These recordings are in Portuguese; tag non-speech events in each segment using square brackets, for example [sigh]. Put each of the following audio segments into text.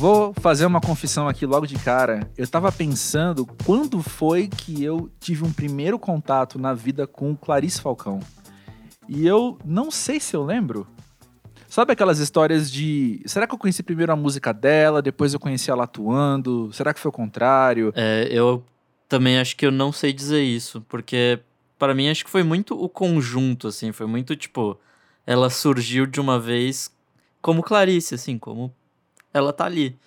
Vou fazer uma confissão aqui logo de cara. Eu tava pensando quando foi que eu tive um primeiro contato na vida com Clarice Falcão. E eu não sei se eu lembro. Sabe aquelas histórias de. Será que eu conheci primeiro a música dela, depois eu conheci ela atuando? Será que foi o contrário? É, eu também acho que eu não sei dizer isso, porque para mim acho que foi muito o conjunto, assim, foi muito tipo. Ela surgiu de uma vez como Clarice, assim, como ela tá ali.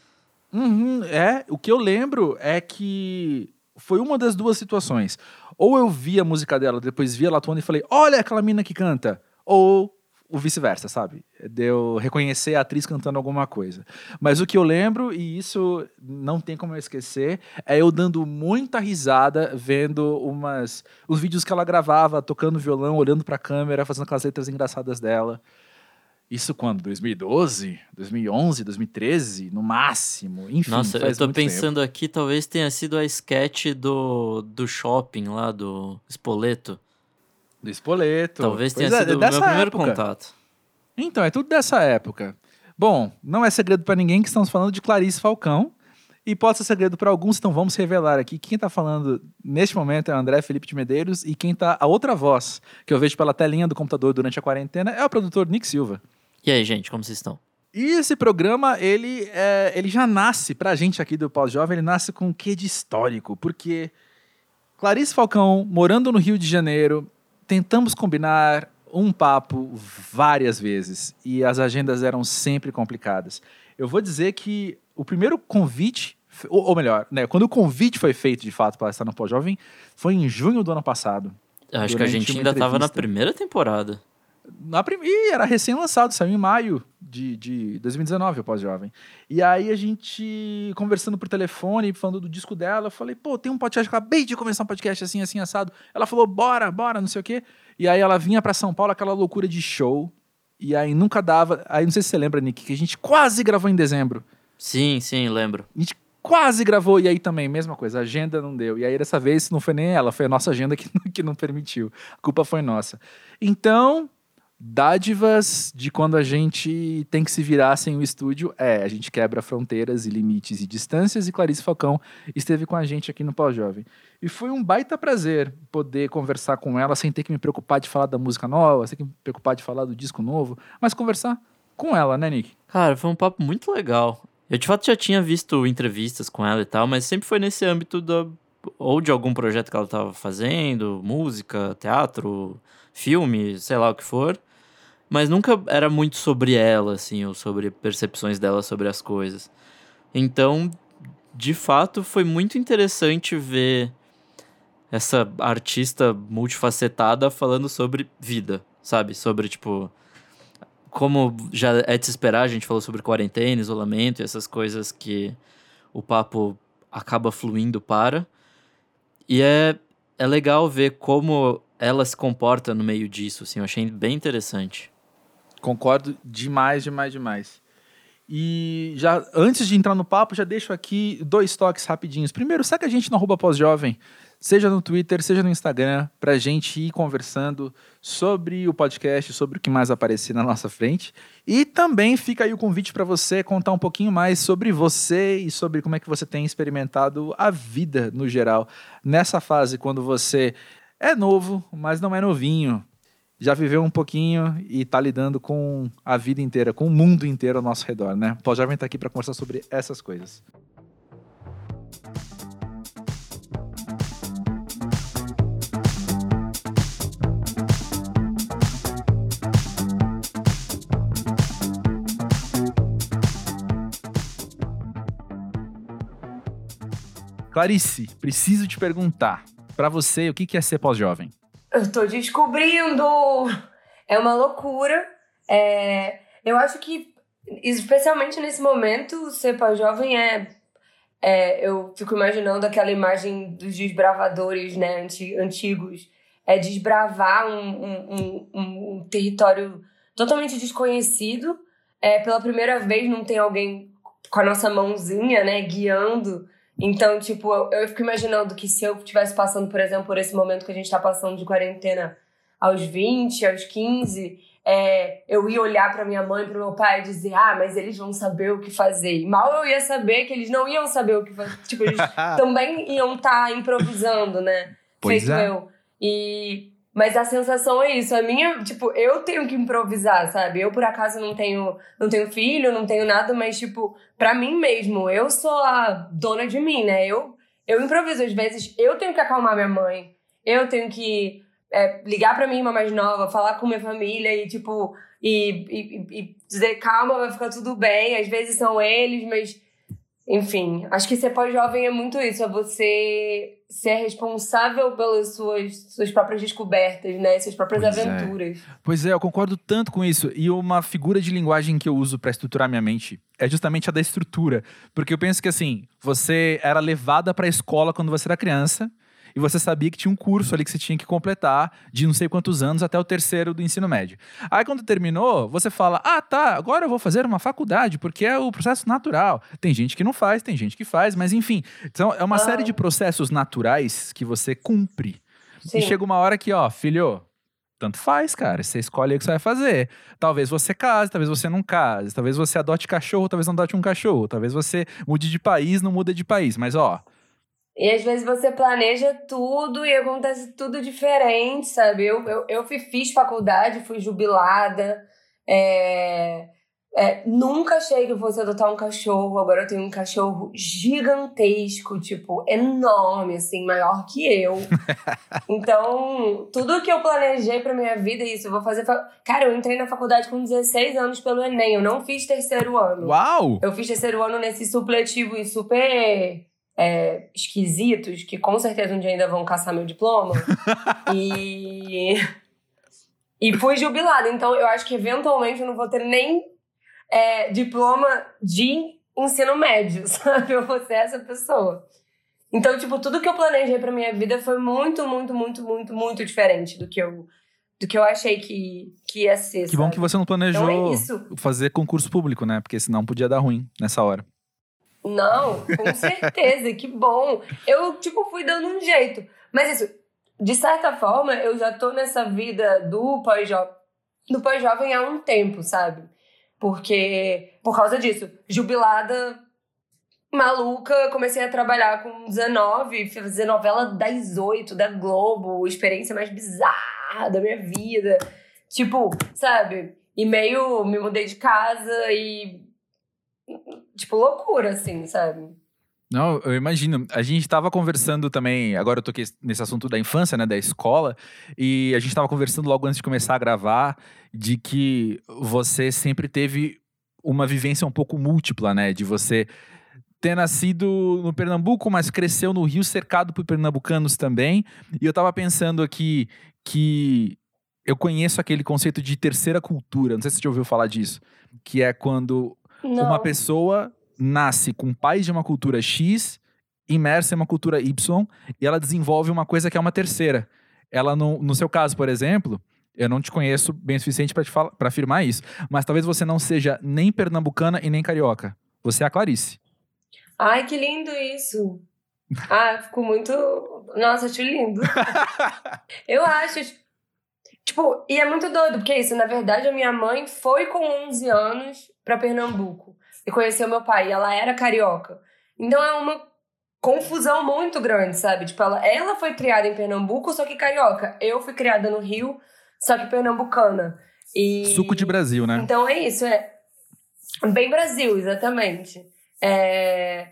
Uhum, é, o que eu lembro é que foi uma das duas situações. Ou eu vi a música dela, depois vi ela atuando e falei, olha aquela mina que canta. Ou o vice-versa, sabe? De eu reconhecer a atriz cantando alguma coisa. Mas o que eu lembro, e isso não tem como eu esquecer, é eu dando muita risada vendo umas os vídeos que ela gravava, tocando violão, olhando pra câmera, fazendo aquelas letras engraçadas dela. Isso quando? 2012? 2011? 2013? No máximo? Enfim. Nossa, eu tô pensando tempo. aqui, talvez tenha sido a sketch do, do shopping lá, do Espoleto. Do Espoleto. Talvez tenha é, sido o meu primeiro época. contato. Então, é tudo dessa época. Bom, não é segredo para ninguém que estamos falando de Clarice Falcão. E pode ser segredo para alguns, então vamos revelar aqui. Quem está falando neste momento é o André Felipe de Medeiros e quem está a outra voz que eu vejo pela telinha do computador durante a quarentena é o produtor Nick Silva. E aí, gente, como vocês estão? E esse programa, ele, é, ele já nasce, pra gente aqui do Pós-Jovem, ele nasce com um quê de histórico, porque Clarice Falcão, morando no Rio de Janeiro, tentamos combinar um papo várias vezes e as agendas eram sempre complicadas. Eu vou dizer que o primeiro convite, ou, ou melhor, né, quando o convite foi feito de fato para estar no Pós-Jovem, foi em junho do ano passado. Acho que a gente ainda estava na primeira temporada. Na prim... Ih, era recém-lançado, saiu em maio de, de 2019, o Pós-Jovem. E aí a gente conversando por telefone, falando do disco dela, eu falei, pô, tem um podcast, acabei de começar um podcast assim, assim, assado. Ela falou, bora, bora, não sei o quê. E aí ela vinha para São Paulo, aquela loucura de show. E aí nunca dava. Aí não sei se você lembra, Nick, que a gente quase gravou em dezembro. Sim, sim, lembro. A gente quase gravou, e aí também, mesma coisa, a agenda não deu. E aí dessa vez não foi nem ela, foi a nossa agenda que, [laughs] que não permitiu. A culpa foi nossa. Então, dádivas de quando a gente tem que se virar sem o estúdio é a gente quebra fronteiras e limites e distâncias e Clarice Falcão esteve com a gente aqui no Pós-Jovem. E foi um baita prazer poder conversar com ela sem ter que me preocupar de falar da música nova, sem ter que me preocupar de falar do disco novo, mas conversar com ela, né, Nick? Cara, foi um papo muito legal. Eu de fato já tinha visto entrevistas com ela e tal, mas sempre foi nesse âmbito da ou de algum projeto que ela estava fazendo, música, teatro, filme, sei lá o que for mas nunca era muito sobre ela, assim, ou sobre percepções dela sobre as coisas. Então, de fato, foi muito interessante ver essa artista multifacetada falando sobre vida, sabe? Sobre, tipo, como já é de se esperar, a gente falou sobre quarentena, isolamento e essas coisas que o papo acaba fluindo para. E é, é legal ver como ela se comporta no meio disso, assim, eu achei bem interessante. Concordo demais, demais, demais. E já antes de entrar no papo, já deixo aqui dois toques rapidinhos. Primeiro, segue a gente no arroba pós-jovem, seja no Twitter, seja no Instagram, pra gente ir conversando sobre o podcast, sobre o que mais aparecer na nossa frente. E também fica aí o convite para você contar um pouquinho mais sobre você e sobre como é que você tem experimentado a vida no geral. Nessa fase, quando você é novo, mas não é novinho já viveu um pouquinho e está lidando com a vida inteira, com o mundo inteiro ao nosso redor, né? O Jovem está aqui para conversar sobre essas coisas. Clarice, preciso te perguntar, para você, o que é ser pós-jovem? Eu tô descobrindo! É uma loucura. É, eu acho que, especialmente nesse momento, ser pós-jovem é, é. Eu fico imaginando aquela imagem dos desbravadores né, antigos. É desbravar um, um, um, um território totalmente desconhecido. É, pela primeira vez não tem alguém com a nossa mãozinha, né, guiando. Então, tipo, eu, eu fico imaginando que se eu estivesse passando, por exemplo, por esse momento que a gente está passando de quarentena aos 20, aos 15, é, eu ia olhar para minha mãe, para meu pai e dizer: ah, mas eles vão saber o que fazer. E mal eu ia saber que eles não iam saber o que fazer. Tipo, eles [laughs] também iam estar tá improvisando, né? Pois Feito é. eu. E. Mas a sensação é isso, a minha, tipo, eu tenho que improvisar, sabe? Eu por acaso não tenho, não tenho filho, não tenho nada, mas tipo, para mim mesmo, eu sou a dona de mim, né? Eu eu improviso às vezes, eu tenho que acalmar minha mãe. Eu tenho que é, ligar pra minha irmã mais nova, falar com minha família e, tipo, e, e, e dizer calma, vai ficar tudo bem. Às vezes são eles, mas. Enfim, acho que ser pós-jovem é muito isso, é você ser responsável pelas suas, suas próprias descobertas, né? Suas próprias Pois é. aventuras. Pois é, eu concordo tanto com isso. E uma figura de linguagem que eu uso pra estruturar minha mente é justamente a da estrutura. Porque eu penso que assim, você era levada pra escola quando você era criança. E você sabia que tinha um curso ali que você tinha que completar de não sei quantos anos até o terceiro do ensino médio. Aí quando terminou, você fala: Ah, tá, agora eu vou fazer uma faculdade, porque é o processo natural. Tem gente que não faz, tem gente que faz, mas enfim. Então é uma Ah. série de processos naturais que você cumpre. Sim. E chega uma hora que, ó, filho, tanto faz, cara. Você escolhe o que você vai fazer. Talvez você case, talvez você não case. Talvez você adote cachorro, talvez não adote um cachorro. Talvez você mude de país, não muda de país. Mas, ó, E às vezes você planeja tudo e acontece tudo diferente, sabe? Eu, eu, eu fiz faculdade, fui jubilada. é, é, nunca achei que fosse adotar um cachorro. Agora eu tenho um cachorro gigantesco, tipo, enorme, assim, maior que eu. [laughs] Então, tudo que eu planejei pra minha vida isso. Eu vou fazer. fa- Cara, eu entrei na faculdade com 16 anos pelo Enem. Eu não fiz terceiro ano. uau! Eu fiz terceiro ano nesses supletivos super é, esquisitos, que com certeza um dia ainda vão caçar meu diploma. [laughs] e. E fui jubilada. Então eu acho que eventualmente eu não vou ter nem é, diploma de ensino médio, [laughs] sabe? Eu vou ser essa pessoa. Então, tipo, tudo que eu planejei pra minha vida foi muito, muito, muito, muito, muito diferente do que eu, do que eu achei que, que ia ser. Que bom sabe? que você não Então planejou é isso. fazer concurso público, né? Porque senão podia dar ruim nessa hora. Não, com certeza, que bom. Eu, tipo, fui dando um jeito. Mas isso, de certa forma, eu já tô nessa vida do pós-jovem do pós-jovem há um tempo, sabe? Porque, por causa disso, jubilada, maluca, comecei a trabalhar com 19, fazer novela das 18 da Globo, experiência mais bizarra da minha vida. Tipo, sabe? E meio me mudei de casa e tipo, loucura, assim, sabe? Não, eu imagino. A gente tava conversando também, agora eu toquei nesse assunto da infância, né, da escola, e a gente tava conversando logo antes de começar a gravar de que você sempre teve uma vivência um pouco múltipla, né, de você ter nascido no Pernambuco, mas cresceu no Rio cercado por pernambucanos também. E eu tava pensando aqui que eu conheço aquele conceito de terceira cultura, não sei se você já ouviu falar disso, que é quando Não. uma pessoa nasce com pais de uma cultura X, imersa em uma cultura Y, e ela desenvolve uma coisa que é uma terceira. Ela, no, no seu caso, por exemplo, eu não te conheço bem o suficiente para afirmar isso, mas talvez você não seja nem pernambucana e nem carioca. Você é a Clarice. Ai, que lindo isso. Ah, ficou muito. Nossa, acho lindo. [laughs] Eu acho. Tipo, e é muito doido, porque é isso, na verdade, a minha mãe foi com 11 anos pra Pernambuco e conheceu meu pai, e ela era carioca. Então é uma confusão muito grande, sabe? Tipo, ela, ela foi criada em Pernambuco, só que carioca. Eu fui criada no Rio, só que pernambucana. E... Suco de Brasil, né? Então é isso, é bem Brasil, exatamente. É,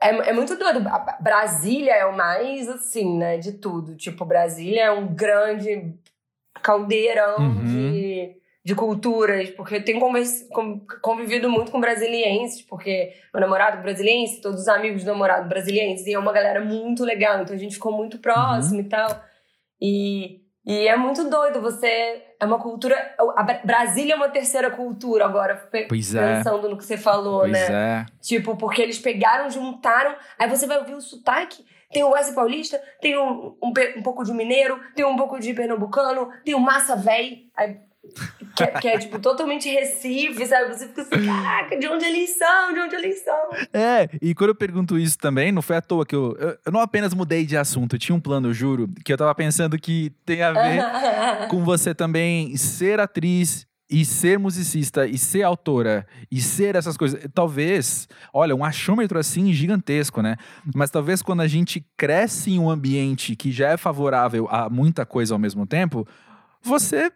é, é muito doido. Brasília é o mais assim, né, de tudo. Tipo, Brasília é um grande caldeirão Uhum. de, de culturas, porque eu tenho convivido muito com brasilienses, porque meu namorado é brasiliense, todos os amigos do namorado brasilienses, e é uma galera muito legal, então a gente ficou muito próximo e tal. E, e é muito doido, você. É uma cultura. A Bra- Brasília é uma terceira cultura agora, Pois é. pensando no que você falou, Pois né? é. Tipo, porque eles pegaram, juntaram, aí você vai ouvir o sotaque. Tem o Wesley Paulista, tem um, um, um pouco de mineiro, tem um pouco de pernambucano, tem o massa véi. Aí, que, é, que é, tipo, totalmente Recife, sabe? Você fica assim, caraca, de onde eles são? De onde eles são? É, e quando eu pergunto isso também, não foi à toa que eu. Eu, eu não apenas mudei de assunto, eu tinha um plano, eu juro, que eu tava pensando que tem a ver [laughs] com você também ser atriz e ser musicista e ser autora e ser essas coisas, talvez, olha, um achômetro assim gigantesco, né? Mas talvez quando a gente cresce em um ambiente que já é favorável a muita coisa ao mesmo tempo, você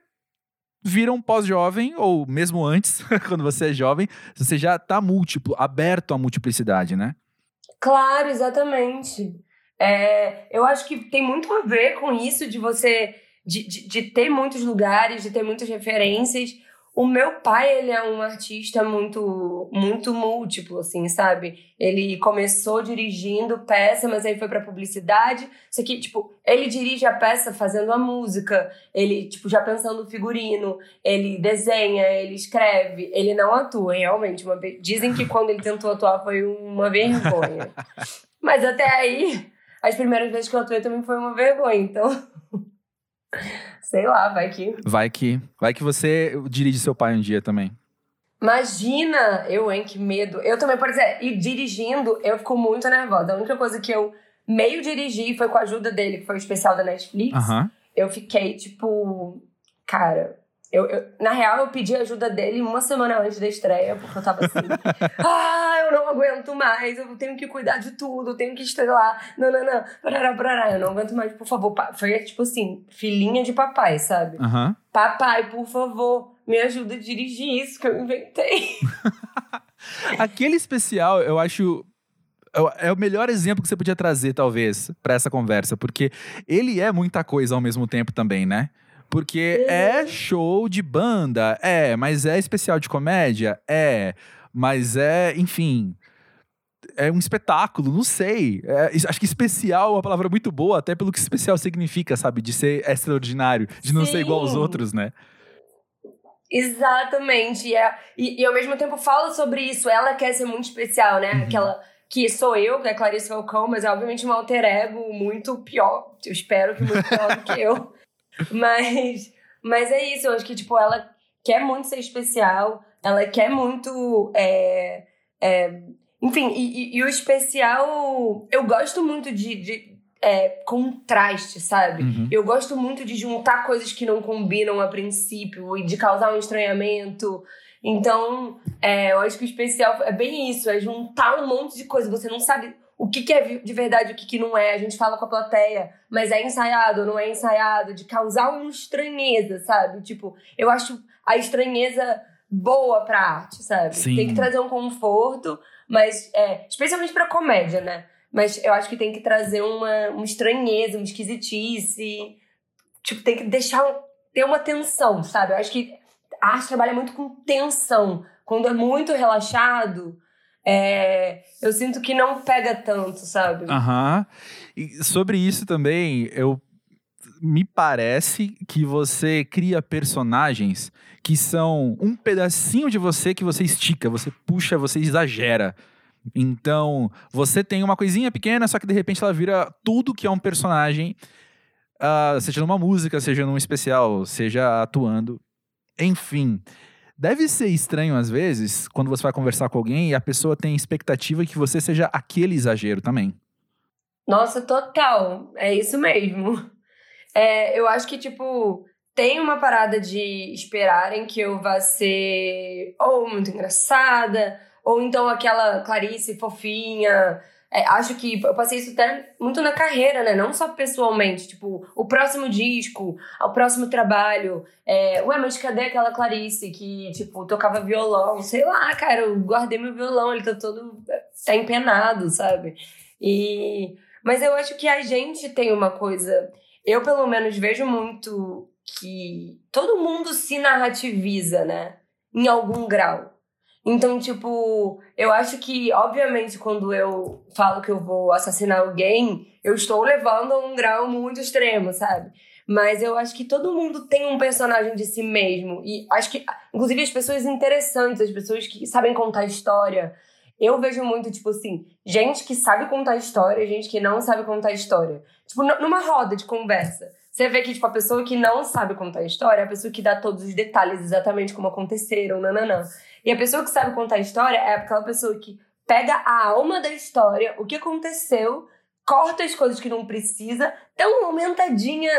vira um pós-jovem, ou mesmo antes, [laughs] quando você é jovem, você já tá múltiplo, aberto à multiplicidade, né? Claro, exatamente. É, eu acho que tem muito a ver com isso de você de, de, de, ter muitos lugares, de ter muitas referências. O meu pai, ele é um artista muito, muito múltiplo, assim, sabe? Ele começou dirigindo peça, mas aí foi pra publicidade. Isso aqui, tipo, ele dirige a peça fazendo a música, ele, tipo, já pensando no figurino, ele desenha, ele escreve, ele não atua, realmente. Uma... Dizem que quando ele tentou atuar foi uma vergonha. [laughs] mas até aí, as primeiras vezes que eu atuei também foi uma vergonha, então. Sei lá, vai que. Vai que. Vai que você dirige seu pai um dia também. Imagina! Eu, hein, que medo. Eu também, por exemplo, e dirigindo, eu fico muito nervosa. A única coisa que eu meio dirigi foi com a ajuda dele, que foi o especial da Netflix. Uhum. Eu fiquei, tipo, cara, eu, eu, na real, eu pedi ajuda dele uma semana antes da estreia, porque eu tava assim, [laughs] ah, eu não aguento mais, eu tenho que cuidar de tudo, eu tenho que estrelar, não, não, não, parará, parará, eu não aguento mais, por favor. Foi tipo assim, filhinha de papai, sabe? Uhum. Papai, por favor, me ajuda a dirigir isso que eu inventei. [laughs] Aquele especial, eu acho é o melhor exemplo que você podia trazer, talvez, para essa conversa, porque ele é muita coisa ao mesmo tempo também, né? Porque é show de banda, é, mas é especial de comédia, é, mas é, enfim, é um espetáculo, não sei. É, acho que especial é uma palavra muito boa, até pelo que especial significa, sabe? De ser extraordinário, de não Sim. ser igual aos outros, né? Exatamente. E, é, e, e, ao mesmo tempo fala sobre isso. Ela quer ser muito especial, né? Uhum. Aquela que sou eu, que é Clarice Falcão, mas é obviamente um alter ego muito pior. Eu espero que muito pior do que eu. [laughs] Mas, mas é isso, eu acho que, tipo, ela quer muito ser especial, ela quer muito. É, é, enfim, e, e, e, o especial. Eu gosto muito de, de é, contraste, sabe? Uhum. Eu gosto muito de juntar coisas que não combinam a princípio e de causar um estranhamento. Então, é, eu acho que o especial é bem isso, é juntar um monte de coisa. Você não sabe o que, que é de verdade, o que, que não é. A gente fala com a plateia, mas é ensaiado ou não é ensaiado, de causar uma estranheza, sabe? Tipo, eu acho a estranheza boa pra arte, sabe? Sim. Tem que trazer um conforto, mas é, especialmente pra comédia, né? Mas eu acho que tem que trazer uma, uma estranheza, uma esquisitice. Tipo, tem que deixar ter uma tensão, sabe? Eu acho que a arte trabalha muito com tensão. Quando é muito relaxado, é, eu sinto que não pega tanto, sabe? Aham. E sobre isso também, eu me parece que você cria personagens que são um pedacinho de você que você estica, você puxa, você exagera. Então, você tem uma coisinha pequena, só que de repente ela vira tudo que é um personagem, uh, seja numa música, seja num especial, seja atuando. Enfim. Deve ser estranho às vezes quando você vai conversar com alguém e a pessoa tem expectativa que você seja aquele exagero também. Nossa, total. É isso mesmo. [laughs] É, eu acho que, tipo, tem uma parada de esperarem que eu vá ser ou muito engraçada, ou então aquela Clarice fofinha, é, acho que eu passei isso até muito na carreira, né? Não só pessoalmente. Tipo, o próximo disco, o próximo trabalho. É, ué, mas cadê aquela Clarice que, tipo, tocava violão? Sei lá, cara, eu guardei meu violão, ele tá todo. tá empenado, sabe? E. Mas eu acho que a gente tem uma coisa. Eu, pelo menos, vejo muito que todo mundo se narrativiza, né? Em algum grau. Então, tipo, eu acho que, obviamente, quando eu falo que eu vou assassinar alguém, eu estou levando a um grau muito extremo, sabe? Mas eu acho que todo mundo tem um personagem de si mesmo. E acho que, inclusive, as pessoas interessantes, as pessoas que sabem contar história. Eu vejo muito, tipo assim, gente que sabe contar história, gente que não sabe contar história. Tipo, numa roda de conversa. Você vê que, tipo, a pessoa que não sabe contar história é a pessoa que dá todos os detalhes exatamente como aconteceram, nananã. E a pessoa que sabe contar a história é aquela pessoa que pega a alma da história, o que aconteceu, corta as coisas que não precisa, dá uma aumentadinha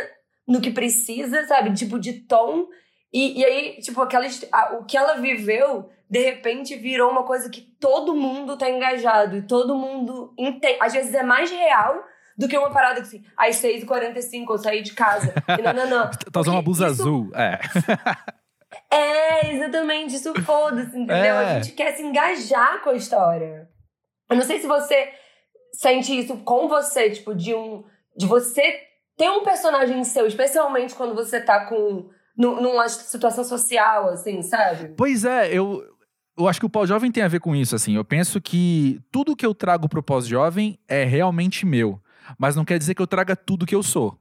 no que precisa, sabe? Tipo, de tom. E, e aí, tipo, aquela, a, o que ela viveu, de repente, virou uma coisa que todo mundo tá engajado e todo mundo entende. Às vezes é mais real do que uma parada que assim, às 6h45 eu saí de casa. E não, não, não. tá usando uma blusa isso... azul, é. [laughs] é, exatamente, isso foda-se, entendeu? É. A gente quer se engajar com a história. Eu não sei se você sente isso com você, tipo, de um. De você ter um personagem seu, especialmente quando você tá com. Numa situação social, assim, sabe? Pois é, eu, eu acho que o pós-jovem tem a ver com isso, assim. Eu penso que tudo que eu trago pro pós-jovem é realmente meu mas não quer dizer que eu traga tudo que eu sou.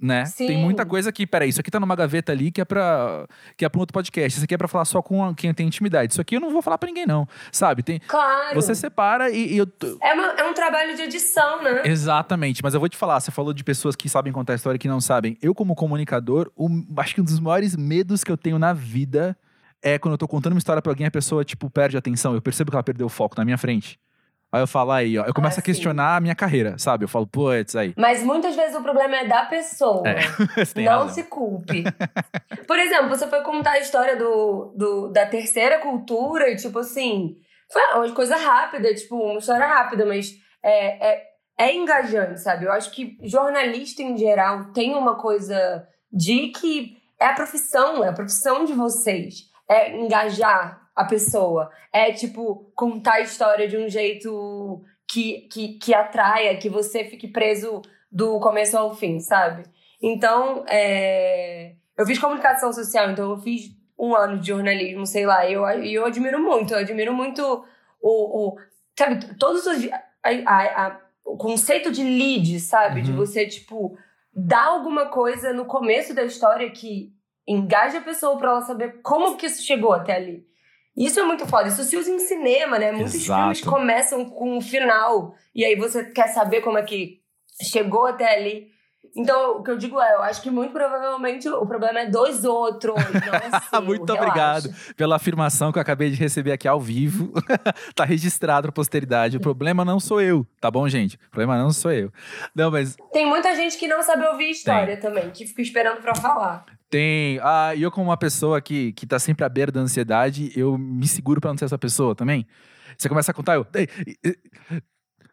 Né? Sim. Tem muita coisa que, peraí, isso aqui tá numa gaveta ali que é pra, que é pra um outro podcast. Isso aqui é pra falar só com quem tem intimidade. Isso aqui eu não vou falar pra ninguém, não. Sabe? Tem, claro. Você separa e, e eu. É, uma, é um trabalho de edição, né? Exatamente. Mas eu vou te falar, você falou de pessoas que sabem contar a história e que não sabem. Eu, como comunicador, um, acho que um dos maiores medos que eu tenho na vida é quando eu tô contando uma história pra alguém, a pessoa, tipo, perde a atenção. Eu percebo que ela perdeu o foco na minha frente. Aí eu falo aí, ó. Eu começo ah, a questionar sim. a minha carreira, sabe? Eu falo, putz, aí. Mas muitas vezes o problema é da pessoa. É, [laughs] não razão. se culpe. Por exemplo, você foi contar a história do, do, da terceira cultura e, tipo assim, foi uma coisa rápida, tipo, uma história rápida, mas é, é, é engajante, sabe? Eu acho que jornalista em geral tem uma coisa de que é a profissão, é a profissão de vocês. É engajar a pessoa. É, tipo, contar a história de um jeito que, que, que atraia, que você fique preso do começo ao fim, sabe? Então, é... eu fiz comunicação social, então eu fiz um ano de jornalismo, sei lá, e eu, eu admiro muito, eu admiro muito o, o sabe, todos os... A, a, a, o conceito de lead, sabe? Uhum. De você, tipo, dar alguma coisa no começo da história que engaja a pessoa para ela saber como que isso chegou até ali. Isso é muito foda. Isso se usa em cinema, né? Muitos Exato. filmes começam com um final. E aí você quer saber como é que chegou até ali. Então, o que eu digo é, eu acho que muito provavelmente o problema é dos outros. Não [laughs] assim, muito obrigado pela afirmação que eu acabei de receber aqui ao vivo. [laughs] tá registrado pra posteridade. O problema não sou eu, tá bom, gente? O problema não sou eu. Não, mas. Tem muita gente que não sabe ouvir história Tem. também, que fica esperando pra falar. Tem. Ah, eu, como uma pessoa que, que tá sempre à beira da ansiedade, eu me seguro pra não ser essa pessoa também. Você começa a contar, eu.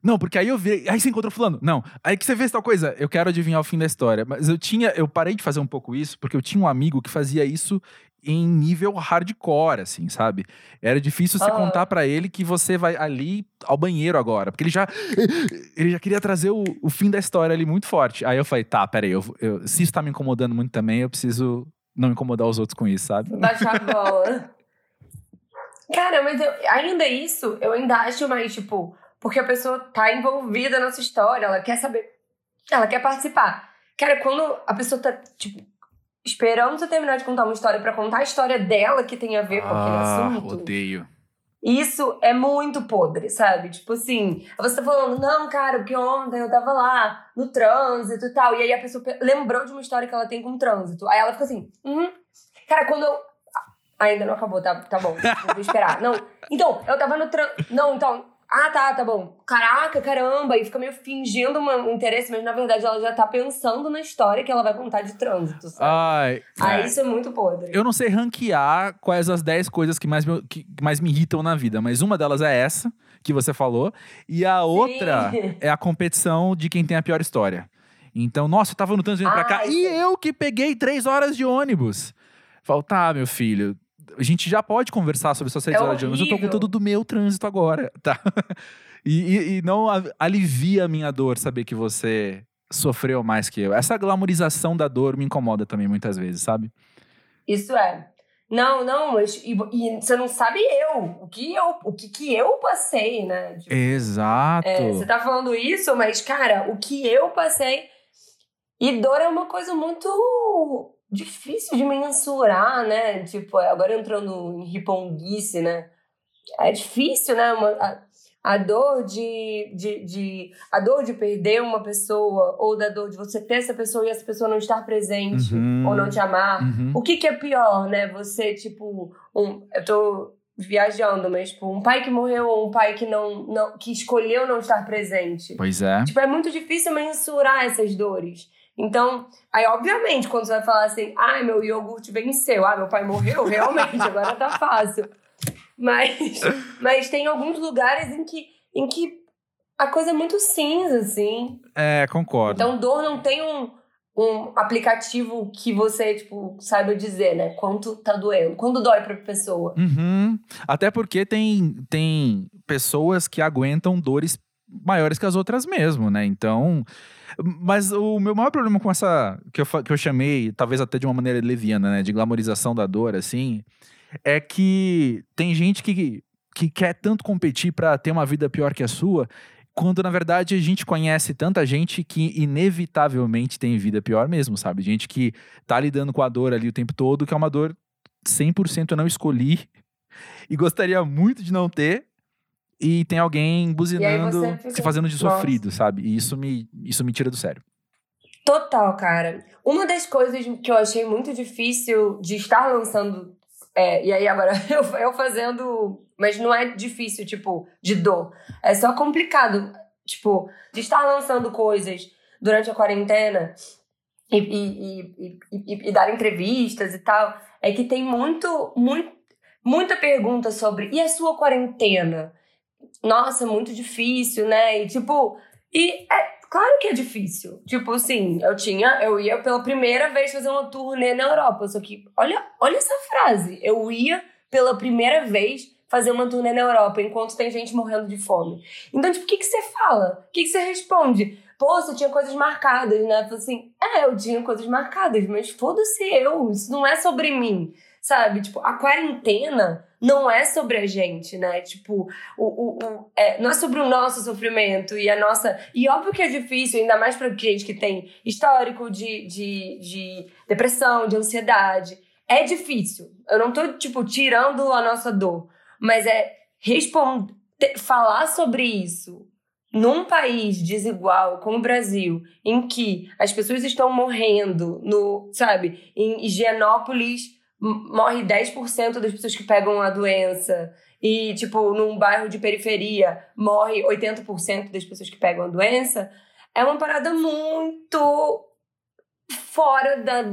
Não, porque aí eu vi. Aí você encontrou fulano. Não. Aí que você vê tal coisa. Eu quero adivinhar o fim da história. Mas eu tinha. Eu parei de fazer um pouco isso, porque eu tinha um amigo que fazia isso em nível hardcore, assim, sabe? Era difícil você contar para ele que você vai ali ao banheiro agora, porque ele já ele já queria trazer o, o fim da história ali muito forte. Aí eu falei, tá, peraí, eu, eu, se isso tá me incomodando muito também, eu preciso não incomodar os outros com isso, sabe? Baixar a bola. Cara, mas eu, ainda isso, eu ainda acho mais, tipo, porque a pessoa tá envolvida nessa história, ela quer saber, ela quer participar. Cara, quando a pessoa tá, tipo, esperando você terminar de contar uma história para contar a história dela que tem a ver com aquele ah, assunto. odeio. Isso é muito podre, sabe? Tipo assim, você tá falando, não, cara, porque ontem eu tava lá no trânsito e tal. E aí a pessoa lembrou de uma história que ela tem com o trânsito. Aí ela fica assim, uhum. Cara, quando eu. Ainda não acabou, tá, tá bom, vou esperar. Não. Então, eu tava no trânsito. Não, então, ah, tá, tá bom. Caraca, caramba. E fica meio fingindo um interesse, mas na verdade ela já tá pensando na história que ela vai contar de trânsito, sabe? Ai, Aí é. isso é muito podre. Eu não sei ranquear quais as 10 coisas que mais, me, que mais me irritam na vida, mas uma delas é essa que você falou. E a outra Sim. [laughs] é a competição de quem tem a pior história. Então, nossa, eu tava no trânsito vindo pra cá e eu que peguei três horas de ônibus. Faltar, tá, meu filho, a gente já pode conversar sobre redes é ônibus. Eu tô contando do meu trânsito agora, [laughs] tá? E, e, e, não alivia a minha dor saber que você sofreu mais que eu. Essa glamorização da dor me incomoda também muitas vezes, sabe? Isso é. Não, não, mas e, e, você não sabe eu, o que eu, o que, que eu passei, né? Tipo, Exato. É, você tá falando isso, mas cara, o que eu passei e dor é uma coisa muito difícil de mensurar, né? Tipo, agora entrando em riponguice, né? É difícil, né? Uma, a, a dor de, de, de a dor de perder uma pessoa ou da dor de você ter essa pessoa e essa pessoa não estar presente Uhum. ou não te amar. Uhum. O que que é pior, né? Você, tipo, um, eu tô viajando, mas tipo, um pai que morreu ou um pai que não, não que escolheu não estar presente. Pois é. Tipo, é muito difícil mensurar essas dores. Então, aí, obviamente, quando você vai falar assim, ai, meu iogurte venceu, ah, meu pai morreu, realmente, agora tá fácil. Mas, mas tem alguns lugares em que, em que a coisa é muito cinza, assim. É, concordo. Então, dor não tem um, um aplicativo que você, tipo, saiba dizer, né? Quanto tá doendo, quando dói pra pessoa. Uhum. Até porque tem, tem pessoas que aguentam dores maiores que as outras mesmo, né? Então. Mas o meu maior problema com essa. Que eu, que eu chamei, talvez até de uma maneira leviana, né? De glamorização da dor, assim. É que tem gente que, que quer tanto competir pra ter uma vida pior que a sua. Quando, na verdade, a gente conhece tanta gente que inevitavelmente tem vida pior mesmo, sabe? Gente que tá lidando com a dor ali o tempo todo, que é uma dor 100% eu não escolhi [laughs] e gostaria muito de não ter. E tem alguém buzinando, fica, se fazendo de "Nossa." sofrido, sabe? E isso me, isso me tira do sério. Total, cara. Uma das coisas que eu achei muito difícil de estar lançando. é, e aí agora [laughs] eu, eu fazendo. Mas não é difícil, tipo, de dor. É só complicado. Tipo, de estar lançando coisas durante a quarentena e, e, e- e dar entrevistas e tal. É que tem muito, muito, muita pergunta sobre. E a sua quarentena? Nossa, muito difícil, né? E tipo. E é claro que é difícil. Tipo assim, eu tinha, eu ia pela primeira vez fazer uma turnê na Europa. Só que, olha, olha essa frase. Eu ia pela primeira vez fazer uma turnê na Europa, enquanto tem gente morrendo de fome. Então, tipo, o que, que você fala? O que, que você responde? Pô, você tinha coisas marcadas, né? Falei assim, é, eu tinha coisas marcadas, mas foda-se eu, isso não é sobre mim, sabe? Tipo, a quarentena não é sobre a gente, né? Tipo, o, o, o- é, não é sobre o nosso sofrimento e a nossa. E óbvio que é difícil, ainda mais pra gente que tem histórico de, de, de depressão, de ansiedade. É difícil. Eu não tô, tipo, tirando a nossa dor, mas é responder, falar sobre isso num país desigual como o Brasil, em que as pessoas estão morrendo, no, sabe, em Higienópolis morre 10% das pessoas que pegam a doença. E, tipo, num bairro de periferia, morre 80% das pessoas que pegam a doença. É uma parada muito fora da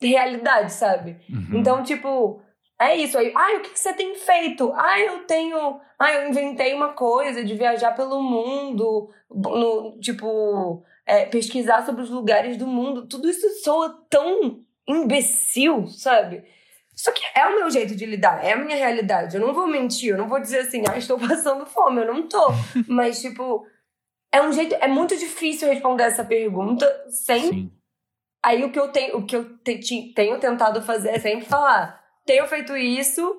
realidade, sabe? Uhum. Então, tipo, é isso. Aí, ah, o que, que você tem feito? Ah, eu tenho. Ah, eu inventei uma coisa de viajar pelo mundo, no, tipo, é, pesquisar sobre os lugares do mundo. Tudo isso soa tão imbecil, sabe? Só que é o meu jeito de lidar, é a minha realidade. Eu não vou mentir, eu não vou dizer assim, ah, estou [laughs] passando fome, eu não tô. [laughs] Mas, tipo, é um jeito. É muito difícil responder essa pergunta sem Sim. Aí o que eu tenho, o que eu te- te- tenho tentado fazer é sempre falar: tenho feito isso,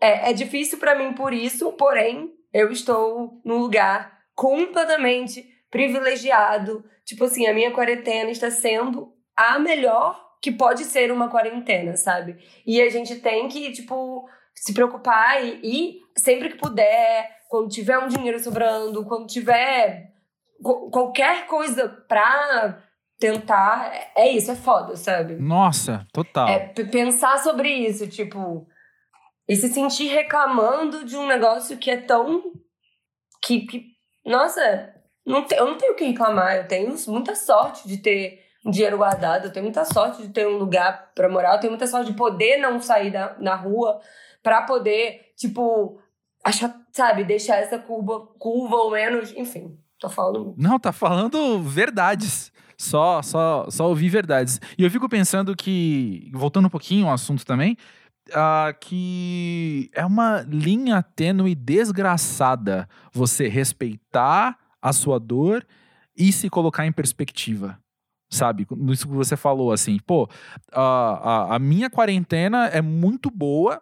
é, é difícil pra mim por isso, porém eu estou num lugar completamente privilegiado. Tipo assim, a minha quarentena está sendo a melhor que pode ser uma quarentena, sabe? E a gente tem que, tipo, se preocupar e, e sempre que puder, quando tiver um dinheiro sobrando, quando tiver qualquer coisa pra tentar, é- é isso, é foda, sabe? Nossa, total. É pensar sobre isso, tipo, e se sentir reclamando de um negócio que é tão. que. que nossa, não te- eu não tenho o que reclamar, eu tenho muita sorte de ter dinheiro guardado, eu tenho muita sorte de ter um lugar pra morar, eu tenho muita sorte de poder não sair da, na rua pra poder, tipo, achar, sabe, deixar essa curva, curva ou menos, enfim, tô falando. Não, tá falando verdades. Só, só, só ouvir verdades. E eu fico pensando que, voltando um pouquinho ao assunto também, ah, que é uma linha tênue desgraçada você respeitar a sua dor e se colocar em perspectiva. Sabe? Nisso que você falou, assim, pô, a, a, a minha quarentena é muito boa.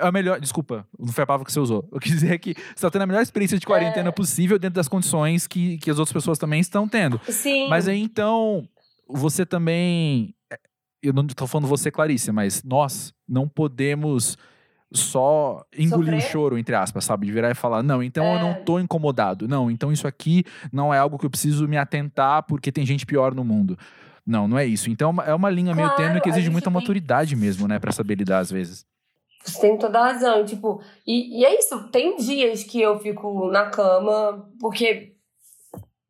A melhor, desculpa, não foi a palavra que você usou. Eu quis dizer que você tá tendo a melhor experiência de quarentena É. possível dentro das condições que, que as outras pessoas também estão tendo. Sim. Mas aí então, você também. Eu não tô falando você, Clarice, mas nós não podemos só engolir o choro, entre aspas, sabe? De virar e falar, não, então eu É. não tô incomodado. Não, então isso aqui não é algo que eu preciso me atentar porque tem gente pior no mundo. Não, não é isso. Então é uma- é linha meio Claro, tênue que exige muita tem- maturidade mesmo, né? Pra saber lidar às vezes. Você tem toda a razão. Tipo, e, e é isso. Tem dias que eu fico na cama porque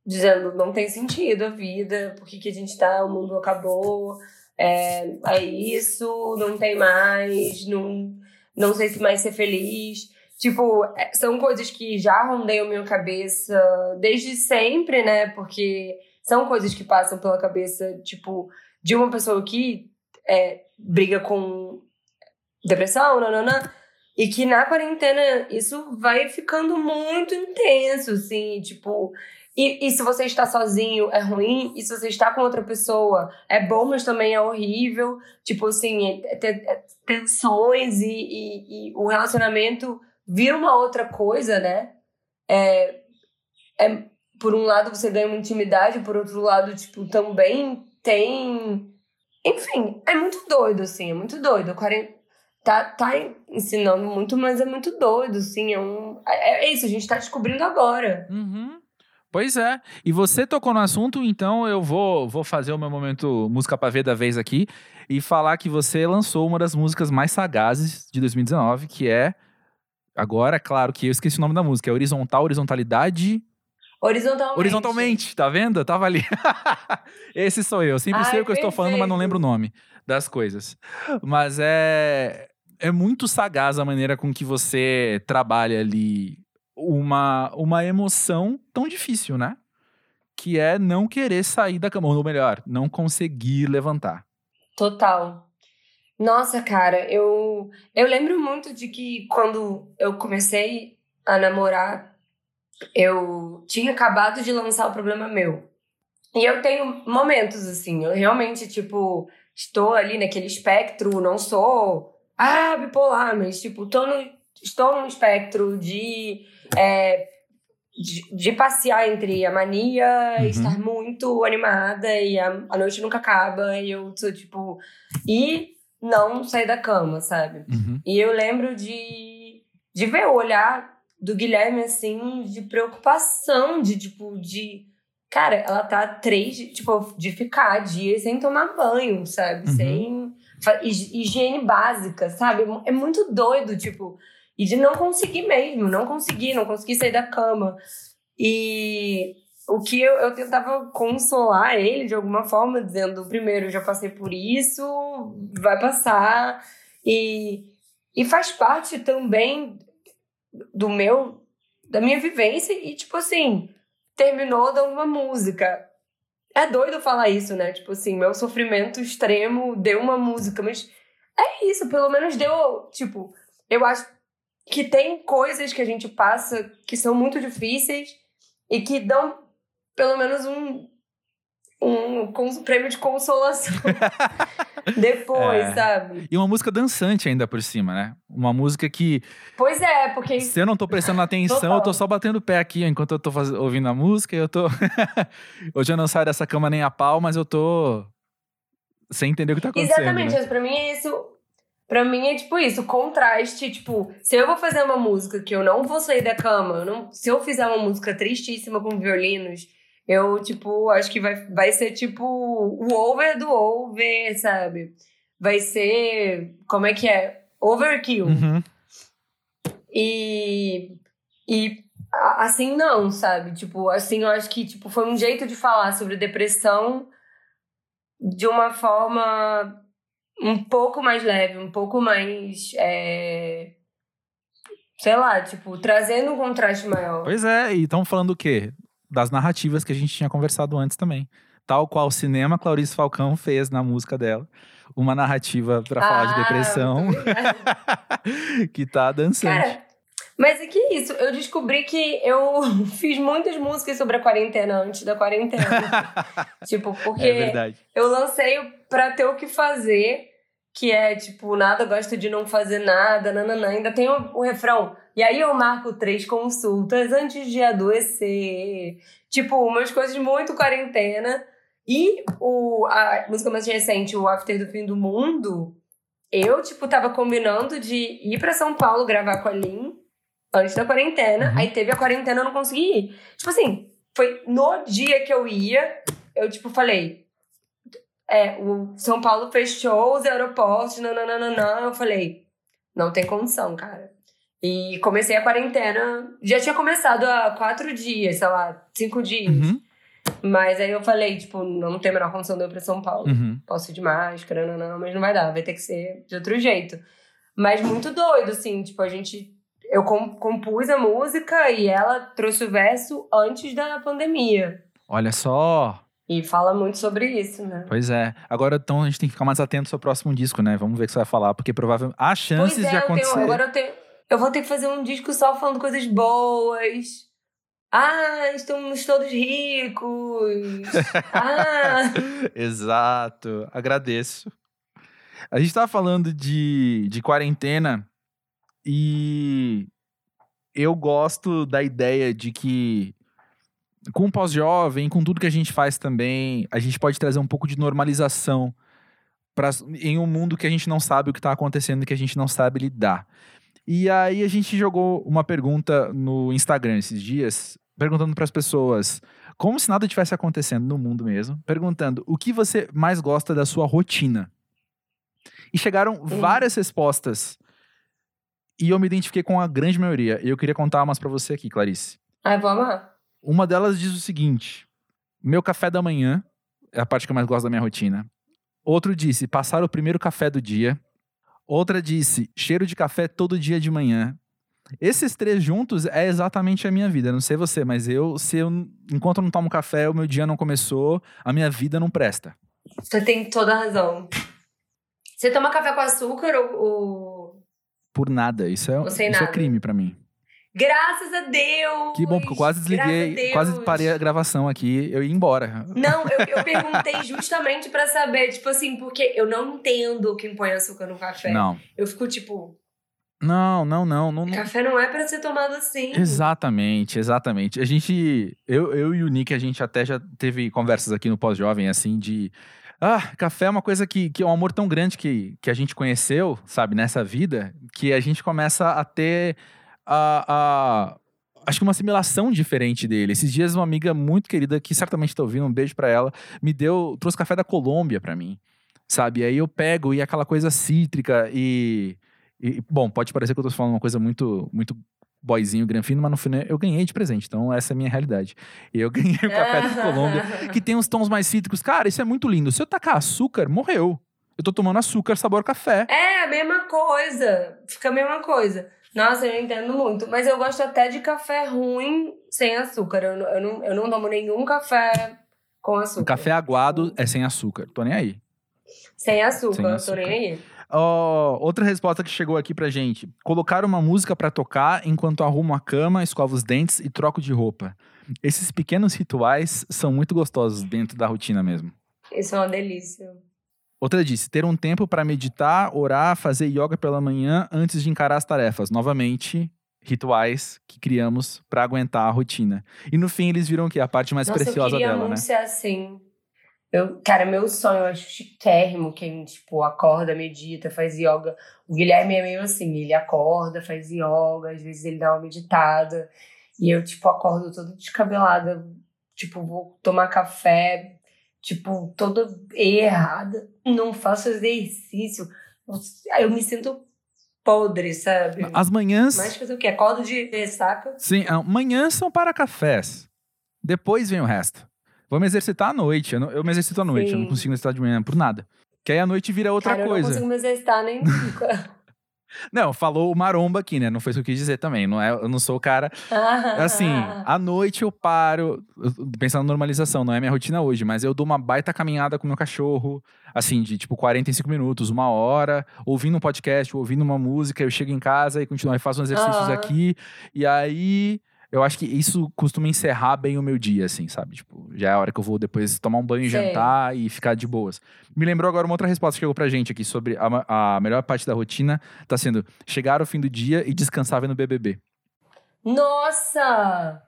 dizendo não tem sentido a vida, por que, que a gente tá, o mundo acabou, é, é isso, não tem mais, não, não sei se mais ser feliz. Tipo, é, são coisas que já rondeiam minha cabeça desde sempre, né? Porque são coisas que passam pela cabeça, tipo, de uma pessoa que é, briga com depressão, nanana. E que na quarentena isso vai ficando muito intenso, assim, tipo. E, e se você está sozinho é ruim, e se você está com outra pessoa é bom, mas também é horrível. Tipo assim, é, é- é tensões e, e, e o relacionamento vira uma outra coisa, né? É, é, por um lado você ganha uma intimidade, por outro lado, tipo, também tem. Enfim, é muito doido, assim, é muito doido. A quarentena tá, tá ensinando muito, mas é muito doido, assim. É, um, é, é isso, a gente tá descobrindo agora. Uhum. Pois é. E você tocou no assunto, então eu vou, vou fazer o meu momento música pra ver da vez aqui e falar que você lançou uma das músicas mais sagazes de 2019, que é. Agora, claro que eu esqueci o nome da música, é Horizontal, Horizontalidade. Horizontalmente. Horizontalmente, tá vendo? Eu tava ali. [laughs] Esse sou eu. Sempre Ai, sei o que eu estou falando, mas não perfeito. lembro o nome das coisas. Mas é. É muito sagaz a maneira com que você trabalha ali uma, uma emoção tão difícil, né? Que é não querer sair da cama, ou melhor, não conseguir levantar. Total. Nossa, cara, eu, eu lembro muito de que quando eu comecei a namorar, eu tinha acabado de lançar o Problema Meu. E eu tenho momentos assim, eu realmente, tipo, estou ali naquele espectro, não sou, ah, bipolar, mas, tipo, tô no, estou num espectro de, é, de, de passear entre a mania Uhum. estar muito animada e a, a noite nunca acaba e eu sou, tipo, e não sair da cama, sabe? Uhum. E eu lembro de, de ver o olhar do Guilherme, assim, de preocupação, de tipo, de. Cara, ela tá três, tipo, de ficar dias sem tomar banho, sabe? Uhum. Sem. Higiene básica, sabe? É muito doido, tipo. E de não conseguir mesmo, não conseguir, não conseguir sair da cama. E o que eu, eu tentava consolar ele de alguma forma, dizendo: primeiro, já passei por isso, vai passar. E, e faz parte também do meu, da minha vivência. E, tipo assim, terminou dando uma música. É doido falar isso, né? Tipo assim, meu sofrimento extremo deu uma música, mas é isso, pelo menos deu. Tipo, eu acho que tem coisas que a gente passa que são muito difíceis e que dão pelo menos um, um, cons- prêmio de consolação [laughs] depois, É. sabe? E uma música dançante ainda por cima, né? Uma música que, Pois é, porque se eu não tô prestando [laughs] atenção, Total. eu tô só batendo o pé aqui enquanto eu tô faz- ouvindo a música. e Eu tô. [laughs] Hoje eu não saio dessa cama nem a pau, mas eu tô. Sem entender o que tá acontecendo. Exatamente, né? pra mim é isso. Pra mim é tipo isso, o contraste, tipo, se eu vou fazer uma música que eu não vou sair da cama, eu não, se eu fizer uma música tristíssima com violinos, eu, tipo, acho que vai, vai ser tipo o over do over, sabe? Vai ser. Como é que é? Overkill. Uhum. E, e assim não, sabe? Tipo, assim eu acho que tipo, foi um jeito de falar sobre depressão de uma forma um pouco mais leve, um pouco mais. é, sei lá, tipo, trazendo um contraste maior. Pois é, e estão falando o quê? Das narrativas que a gente tinha conversado antes também. Tal qual o cinema Clarice Falcão fez na música dela. Uma narrativa pra falar de Ah, depressão [laughs] que tá dançante. Cara, mas é que isso, eu descobri que eu [laughs] fiz muitas músicas sobre a quarentena antes da quarentena. [laughs] tipo, porque é eu lancei o Pra Ter O Que Fazer, que é tipo, nada gosta de não fazer nada, nananã. Ainda tem o, o refrão. E aí eu marco três consultas antes de adoecer. Tipo, umas coisas muito quarentena. E o, a música mais recente, o After do Fim do Mundo, eu, tipo, tava combinando de ir pra São Paulo gravar com a Lin antes da quarentena. Uhum. Aí teve a quarentena, eu não consegui ir. Tipo assim, foi no dia que eu ia, eu, tipo, falei. É, o São Paulo fechou os aeroportos, nananana. Eu falei, não tem condição, cara. E comecei a quarentena. Já tinha começado há quatro dias, sei lá, cinco dias. Uhum, Mas aí eu falei, tipo, não tem a menor condição de eu ir pra São Paulo. uhum. Posso ir de máscara, não, não, mas não vai dar, vai ter que ser de outro jeito. Mas muito doido, assim, tipo, a gente. Eu com- compus a música e ela trouxe o verso antes da pandemia. Olha só. E fala muito sobre isso, né? Pois é. Agora, então, a gente tem que ficar mais atento ao seu próximo disco, né? Vamos ver o que você vai falar, porque provavelmente há chances pois é, de eu acontecer. tenho, agora eu tenho. Eu vou ter que fazer um disco só falando coisas boas. Ah, estamos todos ricos. [laughs] ah. Exato. Agradeço. A gente tava falando de, de quarentena e eu gosto da ideia de que com o pós-jovem, com tudo que a gente faz também, a gente pode trazer um pouco de normalização pra, em um mundo que a gente não sabe o que está acontecendo que a gente não sabe lidar. E aí a gente jogou uma pergunta no Instagram esses dias, perguntando para as pessoas como se nada tivesse acontecendo no mundo mesmo, perguntando o que você mais gosta da sua rotina. E chegaram várias respostas. E eu me identifiquei com a grande maioria. E eu queria contar umas pra você aqui, Clarice. Ai, vou amar. Uma delas diz o seguinte: meu café da manhã é a parte que eu mais gosto da minha rotina. Outro disse passar o primeiro café do dia. Outra disse cheiro de café todo dia de manhã. Esses três juntos é exatamente a minha vida. Não sei você, mas eu, se eu enquanto eu não tomo café, o meu dia não começou, a minha vida não presta. Você tem toda a razão. Você toma café com açúcar ou. ou... Por nada. Isso é, isso é nada. crime pra mim. Graças a Deus! Que bom, porque eu quase desliguei, quase parei a gravação aqui, eu ia embora. Não, eu, eu [laughs] perguntei justamente pra saber, tipo assim, porque eu não entendo quem põe açúcar no café. Não. Eu fico tipo, Não, não, não, não, café não é pra ser tomado assim. Exatamente, exatamente. A gente, eu, eu e o Nick, a gente até já teve conversas aqui no pós-jovem, assim, de. Ah, café é uma coisa que, que é um amor tão grande que, que a gente conheceu, sabe, nessa vida, que a gente começa a ter a. a acho que uma assimilação diferente dele. Esses dias, uma amiga muito querida, que certamente tá ouvindo, um beijo pra ela, me deu, trouxe café da Colômbia pra mim, sabe? E aí eu pego e é aquela coisa cítrica e. e, bom, pode parecer que eu tô falando uma coisa muito, muito boyzinho, granfino, mas no final eu ganhei de presente, então essa é a minha realidade. Eu [laughs] ganhei o café da Colômbia, que tem uns tons mais cítricos. Cara, isso é muito lindo. Se eu tacar açúcar, morreu. Eu tô tomando açúcar sabor café. É a mesma coisa. Fica a mesma coisa. Nossa, eu entendo muito. Mas eu gosto até de café ruim sem açúcar. Eu, não- eu, não, eu não tomo nenhum café com açúcar. O café aguado é sem açúcar. Tô nem aí. Sem açúcar, Sem eu tô açúcar. nem aí. Ó, outra resposta que chegou aqui pra gente. Colocar uma música pra tocar enquanto arrumo a cama, escovo os dentes e troco de roupa. Esses pequenos rituais são muito gostosos dentro da rotina mesmo. Isso é uma delícia. Outra disse: ter um tempo pra meditar, orar, fazer yoga pela manhã antes de encarar as tarefas. Novamente, rituais que criamos pra aguentar a rotina. E no fim eles viram que a parte mais Nossa, eu preciosa queria dela, muito né? ser assim. Eu, cara, meu sonho, eu acho chiquérrimo quem, tipo, acorda, medita, faz yoga. O Guilherme é meio assim, ele acorda, faz yoga, às vezes ele dá uma meditada. E eu, tipo, acordo toda descabelada, tipo, vou tomar café, tipo, toda errada. Não faço exercício. Eu me sinto podre, sabe? As manhãs. Mas fazer o quê? Acordo de ressaca. Sim, a- manhãs são para cafés. Depois vem o resto. Vou me exercitar à noite. Eu, não- eu me exercito à noite, eu não Sim. consigo me exercitar de manhã por nada. Que aí à noite vira outra Cara, eu não coisa. consigo me exercitar nem [laughs] nunca. Não, falou o maromba aqui, né? Não foi isso que eu quis dizer também. Não é, eu não sou o cara. [laughs] Assim, à noite eu paro, pensando na normalização, não é minha rotina hoje, mas eu dou uma baita caminhada com meu cachorro, assim, de tipo 45 minutos, uma hora, ouvindo um podcast, ouvindo uma música, eu chego em casa e continuo, aí faço uns exercícios Aham. aqui, e aí eu acho que isso costuma encerrar bem o meu dia, assim, sabe? Tipo, já é a hora que eu vou depois tomar um banho, Sei. jantar e ficar de boas. Me lembrou agora uma outra resposta que chegou pra gente aqui sobre a, a melhor parte da rotina tá sendo chegar ao fim do dia e descansar vendo BBB. Nossa!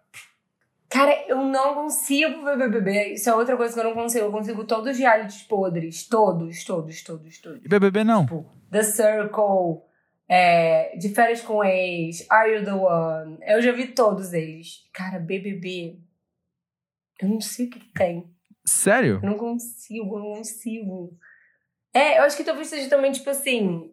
Cara, eu não consigo ver BBB. Isso é outra coisa que eu não consigo. Eu consigo todos os realities podres. Todos, todos, todos, todos. E BBB não. Tipo, The Circle, é, De Férias com Ex, Are You The One? Eu já vi todos eles. Cara, BBB... Eu não sei o que, que tem. Sério? Eu não consigo, eu não consigo. É, eu acho que talvez seja também, tipo assim...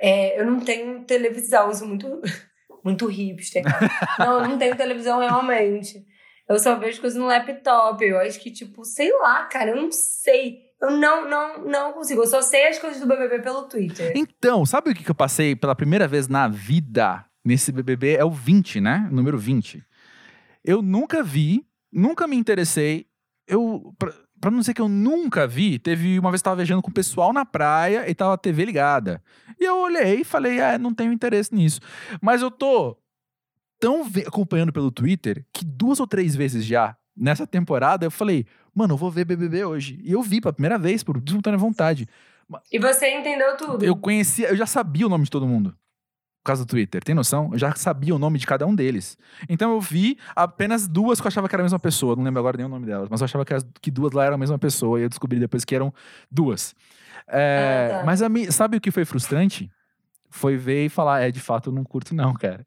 é, eu não tenho televisão, eu sou muito, [laughs] muito hipster. [laughs] não, eu não tenho televisão realmente. Eu só vejo coisas no laptop. Eu acho que, tipo, sei lá, cara, eu não sei. Eu não, não, não consigo. Eu só sei as coisas do BBB pelo Twitter. Então, sabe o que que eu passei pela primeira vez na vida nesse BBB? É o 20, né? Número 20. Eu nunca vi, nunca me interessei. Eu, pra, pra não dizer que eu nunca vi, teve uma vez que tava viajando com o pessoal na praia e tava a TV ligada. E eu olhei e falei, ah, não tenho interesse nisso. Mas eu tô tão acompanhando pelo Twitter que duas ou três vezes já nessa temporada eu falei, mano, eu vou ver BBB hoje. E eu vi pela primeira vez, por espontânea vontade. E você entendeu tudo. Eu conhecia, eu já sabia o nome de todo mundo. Por causa do Twitter, tem noção? Eu já sabia o nome de cada um deles. Então eu vi apenas duas que eu achava que era a mesma pessoa. Não lembro agora nem o nome delas, mas eu achava que, as, que duas lá eram a mesma pessoa. E eu descobri depois que eram duas. É, Ah, tá. Mas a sabe o que foi frustrante? Foi ver e falar: é, de fato eu não curto, não, cara.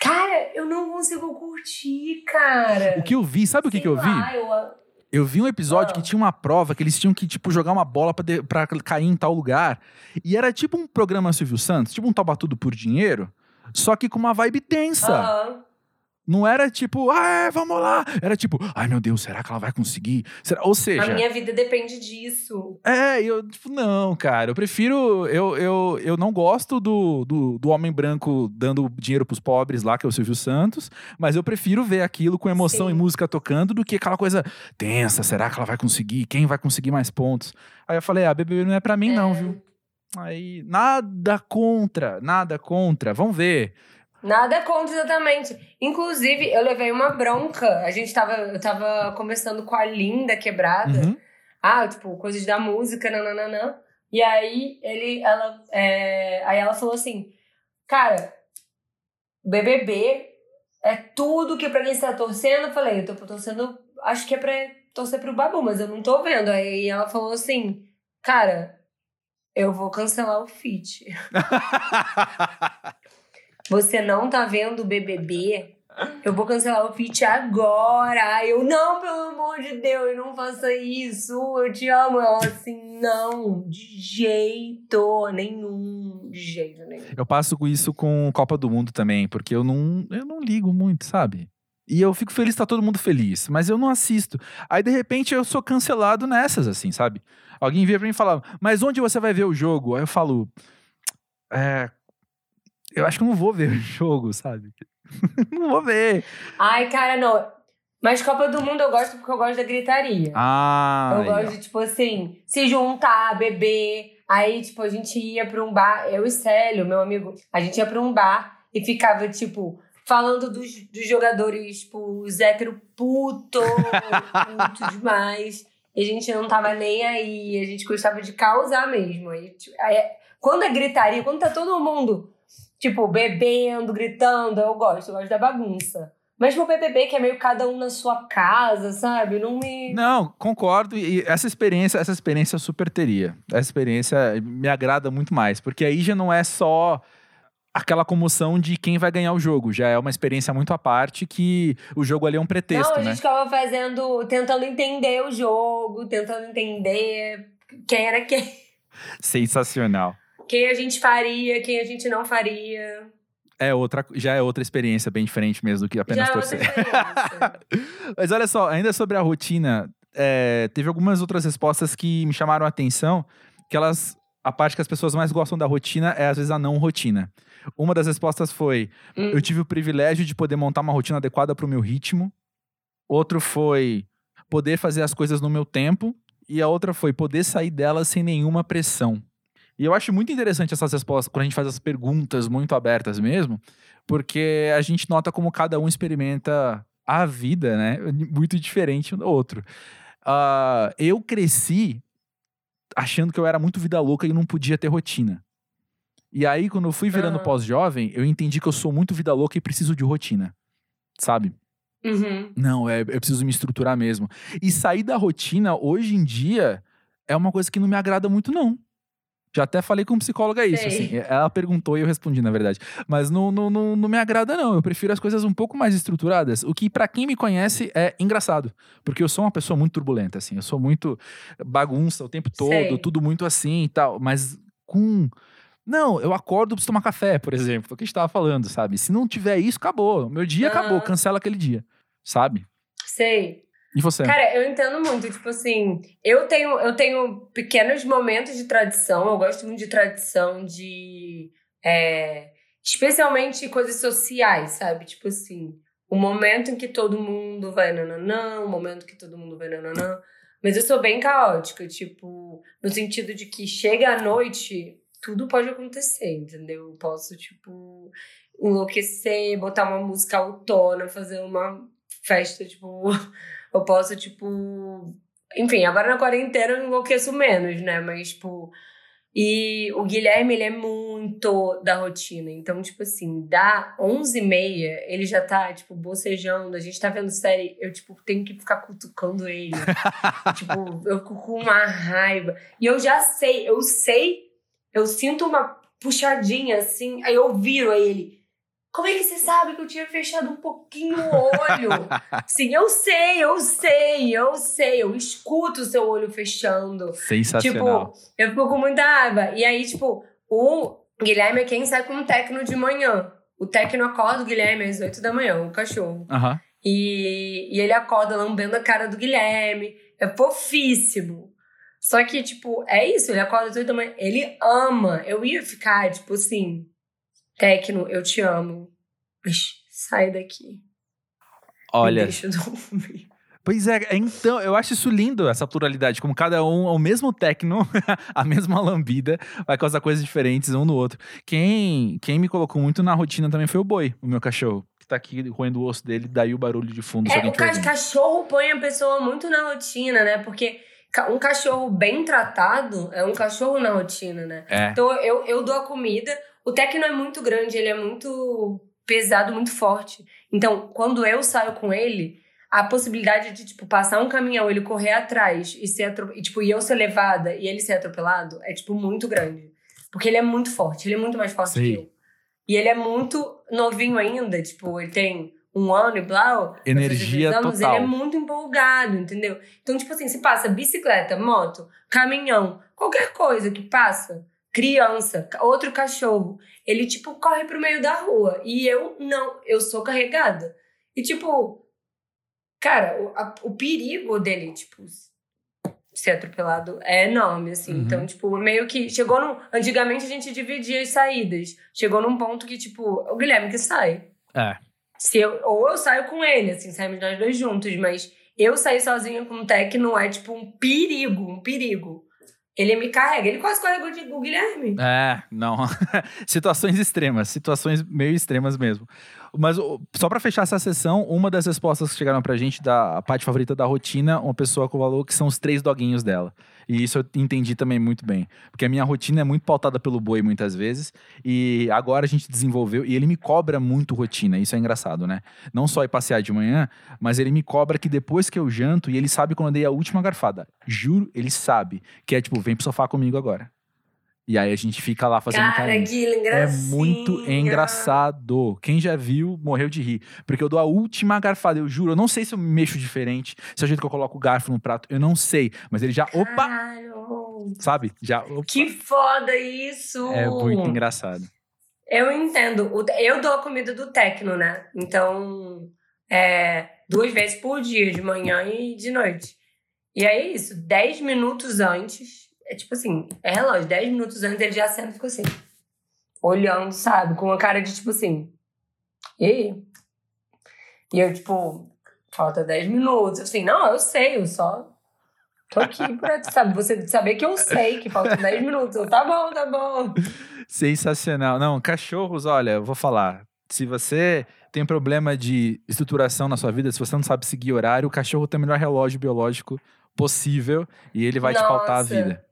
Cara, eu não consigo curtir, cara. O que eu vi, sabe o que, Sei que eu vi? eu- Eu vi um episódio Ah. que tinha uma prova que eles tinham que, tipo, jogar uma bola pra, de- pra cair em tal lugar. E era tipo um programa Silvio Santos, tipo um Toba Tudo por Dinheiro, só que com uma vibe tensa. Aham. Não era tipo, ah, vamos lá. Era tipo, ai meu Deus, será que ela vai conseguir? Será? Ou seja, A minha vida depende disso. é, eu, tipo, não, cara, eu prefiro. Eu, eu, eu não gosto do, do, do homem branco dando dinheiro pros pobres lá, que é o Silvio Santos, mas eu prefiro ver aquilo com emoção Sim. e música tocando do que aquela coisa tensa. Será que ela vai conseguir? Quem vai conseguir mais pontos? Aí eu falei, ah, BBB não é pra mim, não, É. viu? Aí, nada contra, nada contra. Vamos ver. Nada contra exatamente. Inclusive, eu levei uma bronca. A gente tava, eu tava conversando com a Linda Quebrada. Uhum. Ah, tipo, coisas da música, nananã. E aí ele, ela, é, aí ela falou assim, cara, BBB é tudo que pra quem você tá torcendo. Eu falei, eu tô torcendo, acho que é pra torcer pro Babu, mas eu não tô vendo. Aí ela falou assim, cara, eu vou cancelar o feat. [laughs] Você não tá vendo o BBB? Eu vou cancelar o feat agora. Eu, não, pelo amor de Deus, não faça isso. Eu te amo. Ela assim, não, de jeito nenhum. De jeito nenhum. Eu passo isso com Copa do Mundo também, porque eu não, eu não ligo muito, sabe? E eu fico feliz tá todo mundo feliz, mas eu não assisto. Aí, de repente, eu sou cancelado nessas, assim, sabe? Alguém vira pra mim e fala, mas onde você vai ver o jogo? Aí eu falo, é. Eu acho que eu não vou ver o [laughs] jogo, sabe? [laughs] não vou ver. Ai, cara, não. Mas Copa do Mundo eu gosto porque eu gosto da gritaria. Ah, eu gosto de, tipo assim, se juntar, beber. Aí, tipo, a gente ia pra um bar, eu e Célio, meu amigo, a gente ia pra um bar e ficava, tipo, falando dos, dos jogadores, tipo, os hétero puto, puto [laughs] demais. E a gente não tava nem aí, a gente gostava de causar mesmo. Aí, tipo, aí, quando é gritaria, quando tá todo mundo, tipo, bebendo, gritando, eu gosto, eu gosto da bagunça. Mas pro BBB, que é meio cada um na sua casa, sabe? Não me. Não, concordo. E essa experiência, essa experiência eu super teria. Essa experiência me agrada muito mais, porque aí já não é só aquela comoção de quem vai ganhar o jogo. Já é uma experiência muito à parte que o jogo ali é um pretexto, não, a né? gente ficava fazendo, tentando entender o jogo, tentando entender quem era quem, Sensacional. Quem a gente faria, quem a gente não faria. É outra, já é outra experiência bem diferente mesmo do que apenas Já é outra torcer. experiência. [laughs] Mas olha só, ainda sobre a rotina, é, teve algumas outras respostas que me chamaram a atenção, que elas, a parte que as pessoas mais gostam da rotina é às vezes a não rotina. Uma das respostas foi: Hum. eu tive o privilégio de poder montar uma rotina adequada para o meu ritmo. Outro foi poder fazer as coisas no meu tempo. E a outra foi poder sair delas sem nenhuma pressão. E eu acho muito interessante essas respostas, quando a gente faz as perguntas muito abertas mesmo, porque a gente nota como cada um experimenta a vida, né? Muito diferente um do outro. Ah, eu cresci achando que eu era muito vida louca e não podia ter rotina. E aí, quando eu fui virando Ah. pós-jovem, eu entendi que eu sou muito vida louca e preciso de rotina. Sabe? Uhum. Não, é, eu preciso me estruturar mesmo. E sair da rotina, hoje em dia, é uma coisa que não me agrada muito, não. Já até falei com um psicóloga isso, Sei. assim. Ela perguntou e eu respondi, na verdade. Mas não, não, não, não me agrada, não. Eu prefiro as coisas um pouco mais estruturadas. O que, pra quem me conhece, é engraçado. Porque eu sou uma pessoa muito turbulenta, assim. Eu sou muito bagunça o tempo todo, Sei. tudo muito assim e tal. Mas com. Não, eu acordo, preciso tomar café, por exemplo. O que a gente tava falando, sabe? Se não tiver isso, acabou. Meu dia acabou. Cancela aquele dia, sabe? Sei. E você? Cara, eu entendo muito, tipo assim, eu tenho, eu tenho pequenos momentos de tradição, eu gosto muito de tradição de. é, especialmente coisas sociais, sabe? Tipo assim, o momento em que todo mundo vai nananã, o momento que todo mundo vai nananã. Mas eu sou bem caótica, tipo, no sentido de que chega à noite, tudo pode acontecer, entendeu? Eu posso, tipo, enlouquecer, botar uma música autona, fazer uma festa, tipo. [laughs] Eu posso, tipo. Enfim, agora na quarentena eu enlouqueço menos, né? Mas, tipo. E o Guilherme, ele é muito da rotina. Então, tipo assim, dá 11h30, ele já tá, tipo, bocejando. A gente tá vendo série, eu, tipo, tenho que ficar cutucando ele. [laughs] tipo, eu fico com uma raiva. E eu já sei, eu sei, eu sinto uma puxadinha assim, aí eu viro a ele. Como é que você sabe que eu tinha fechado um pouquinho o olho? [laughs] Sim, eu sei, eu sei, eu sei. Eu escuto o seu olho fechando. Sensacional. Tipo, eu fico com muita raiva. E aí, tipo, o Guilherme é quem sai com o tecno de manhã. O tecno acorda o Guilherme às 8 da manhã, o cachorro. Aham. E, e ele acorda lambendo a cara do Guilherme. É fofíssimo. Só que, tipo, é isso, ele acorda às 8 da manhã. Ele ama. Eu ia ficar, tipo assim, Tecno, eu te amo. Mas sai daqui. Me Olha, deixa dormir. pois é, então, eu acho isso lindo, essa pluralidade, como cada um, ao mesmo tecno, [laughs] a mesma lambida, vai causar coisas diferentes um no outro. Quem, quem me colocou muito na rotina também foi o Boi, o meu cachorro, que tá aqui roendo o osso dele, daí o barulho de fundo. É, o ca- ouvindo. cachorro põe a pessoa muito na rotina, né? Porque um cachorro bem tratado é um cachorro na rotina, né? É, Então eu, eu dou a comida. O Tecno é muito grande, ele é muito pesado, muito forte. Então, quando eu saio com ele, a possibilidade de, tipo, passar um caminhão, ele correr atrás e ser e, tipo, e eu ser levada e ele ser atropelado é, tipo, muito grande. Porque ele é muito forte, ele é muito mais forte Sei. que eu. E ele é muito novinho ainda, tipo, ele tem um ano e blá. fazer Energia anos, total. Ele é muito empolgado, entendeu? Então, tipo assim, se passa bicicleta, moto, caminhão, qualquer coisa que passa, criança, outro cachorro, ele, tipo, corre pro meio da rua. E eu não, eu sou carregada. E, tipo, cara, o, a- o perigo dele, tipo, ser atropelado é enorme, assim. Uhum. Então, tipo, meio que chegou num. Antigamente a gente dividia as saídas. Chegou num ponto que, tipo, o Guilherme que sai. é. Se eu, ou eu saio com ele, assim, saímos nós dois juntos, mas eu sair sozinha com o Tech não é, tipo, um perigo, um perigo. Ele me carrega, ele quase carregou de- o Guilherme. É, não. [laughs] situações extremas, situações meio extremas mesmo. Mas só pra fechar essa sessão, uma das respostas que chegaram pra gente da parte favorita da rotina, uma pessoa falou que são os três doguinhos dela. E isso eu entendi também muito bem. Porque a minha rotina é muito pautada pelo boi muitas vezes. E agora a gente desenvolveu. E ele me cobra muito rotina. Isso é engraçado, né? Não só ir passear de manhã, mas ele me cobra que depois que eu janto, e ele sabe quando eu dei a última garfada. Juro, ele sabe. Que é tipo, vem pro sofá comigo agora. E aí a gente fica lá fazendo Cara, carinho. que É muito engraçado. Quem já viu, morreu de rir. Porque eu dou a última garfada, eu juro. Eu não sei se eu mexo diferente, se é o jeito que eu coloco o garfo no prato, eu não sei. Mas ele já, opa, Caralho. sabe? Já, opa. Que foda isso! É muito engraçado. Eu entendo. Eu dou a comida do Tecno, né? Então, é duas vezes por dia, de manhã e de noite. E é isso, 10 minutos antes, é tipo assim, é relógio, 10 minutos antes ele já senta e fica assim, olhando, sabe? Com uma cara de tipo assim, e aí? E eu, tipo, falta 10 minutos. Assim, não, eu sei, eu só tô aqui pra, sabe? Você saber que eu sei que falta 10 [laughs] minutos. Eu, tá bom, tá bom. Sensacional. Não, cachorros, olha, eu vou falar. Se você tem problema de estruturação na sua vida, se você não sabe seguir horário, o cachorro tem o melhor relógio biológico possível e ele vai te pautar a Nossa. vida.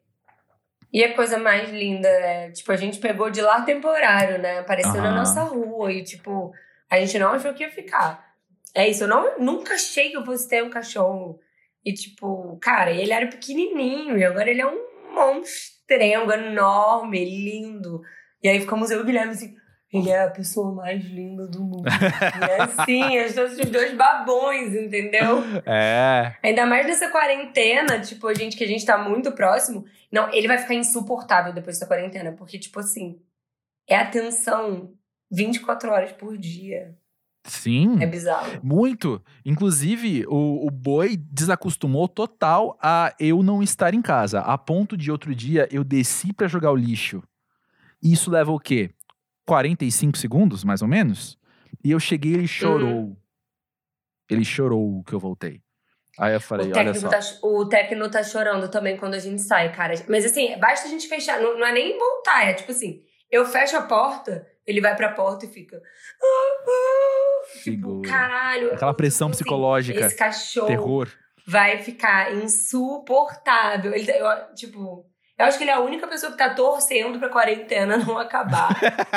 E a coisa mais linda é, tipo, a gente pegou de lar temporário, né? Apareceu na Aham. nossa rua e, tipo, a gente não achou que ia ficar. é isso. Eu não, nunca achei que eu fosse ter um cachorro. E, tipo, cara, ele era pequenininho e agora ele é um monstrengo enorme, lindo. E aí ficamos eu e o Guilherme assim. Ele é a pessoa mais linda do mundo. e é assim, eu estou os dois babões, entendeu? É. Ainda mais nessa quarentena, tipo, a gente que a gente tá muito próximo. Não, ele vai ficar insuportável depois dessa quarentena, porque, tipo assim, é atenção 24 horas por dia. Sim. É bizarro. Muito. Inclusive, o, o boi desacostumou total a eu não estar em casa. A ponto de outro dia eu desci pra jogar o lixo. Isso leva o quê? 45 segundos, mais ou menos? E eu cheguei ele chorou. Ele chorou que eu voltei. Aí eu falei, o, olha só. tá, o técnico tá chorando também quando a gente sai, cara. Mas assim, basta a gente fechar. Não, não é nem voltar, é tipo assim: eu fecho a porta, ele vai pra porta e fica. Tipo, Figura. caralho. Aquela pressão assim, psicológica, Esse cachorro Terror. vai ficar insuportável. Ele, eu, tipo, eu acho que ele é a única pessoa que tá torcendo pra quarentena não acabar.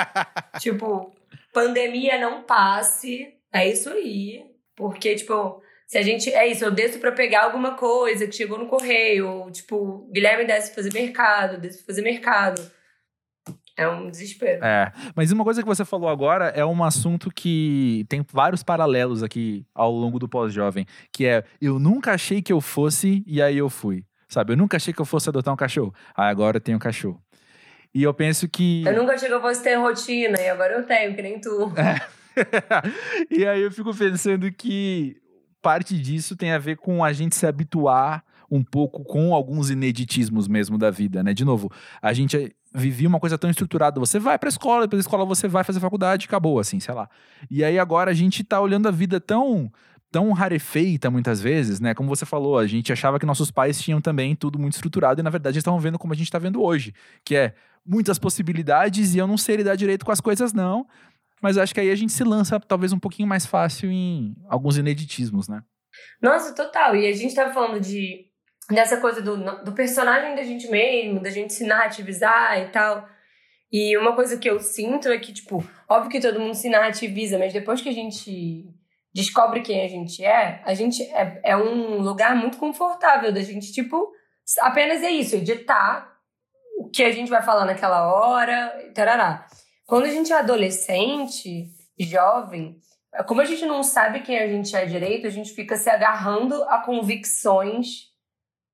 [laughs] tipo, pandemia não passe. É isso aí. Porque, tipo, se a gente. É isso, eu desço pra pegar alguma coisa que chegou no correio. Ou, tipo, Guilherme desce pra fazer mercado, desce pra fazer mercado. É um desespero. É, mas uma coisa que você falou agora é um assunto que tem vários paralelos aqui ao longo do pós-jovem, que é eu nunca achei que eu fosse e aí eu fui. Sabe, eu nunca achei que eu fosse adotar um cachorro. Ah, agora eu tenho um cachorro. E eu penso que Eu nunca achei que eu fosse ter rotina, e agora eu tenho, que nem tu. [laughs] e aí eu fico pensando que parte disso tem a ver com a gente se habituar um pouco com alguns ineditismos mesmo da vida, né? De novo, a gente vivia uma coisa tão estruturada. Você vai pra escola, depois da escola você vai fazer faculdade, acabou, assim, sei lá. E aí agora a gente tá olhando a vida tão tão rarefeita muitas vezes, né? Como você falou, a gente achava que nossos pais tinham também tudo muito estruturado e na verdade eles estavam vendo como a gente tá vendo hoje, que é muitas possibilidades e eu não sei lidar direito com as coisas não, mas acho que aí a gente se lança talvez um pouquinho mais fácil em alguns ineditismos, né? Nossa, total. E a gente tava falando de dessa coisa do, do personagem da gente mesmo, da gente se narrativizar e tal. E uma coisa que eu sinto é que, tipo, óbvio que todo mundo se narrativiza, mas depois que a gente descobre quem a gente é, a gente é, é um lugar muito confortável da gente, tipo, apenas é isso, editar o que a gente vai falar naquela hora, tarará. Quando a gente é adolescente, jovem, como a gente não sabe quem a gente é direito, a gente fica se agarrando a convicções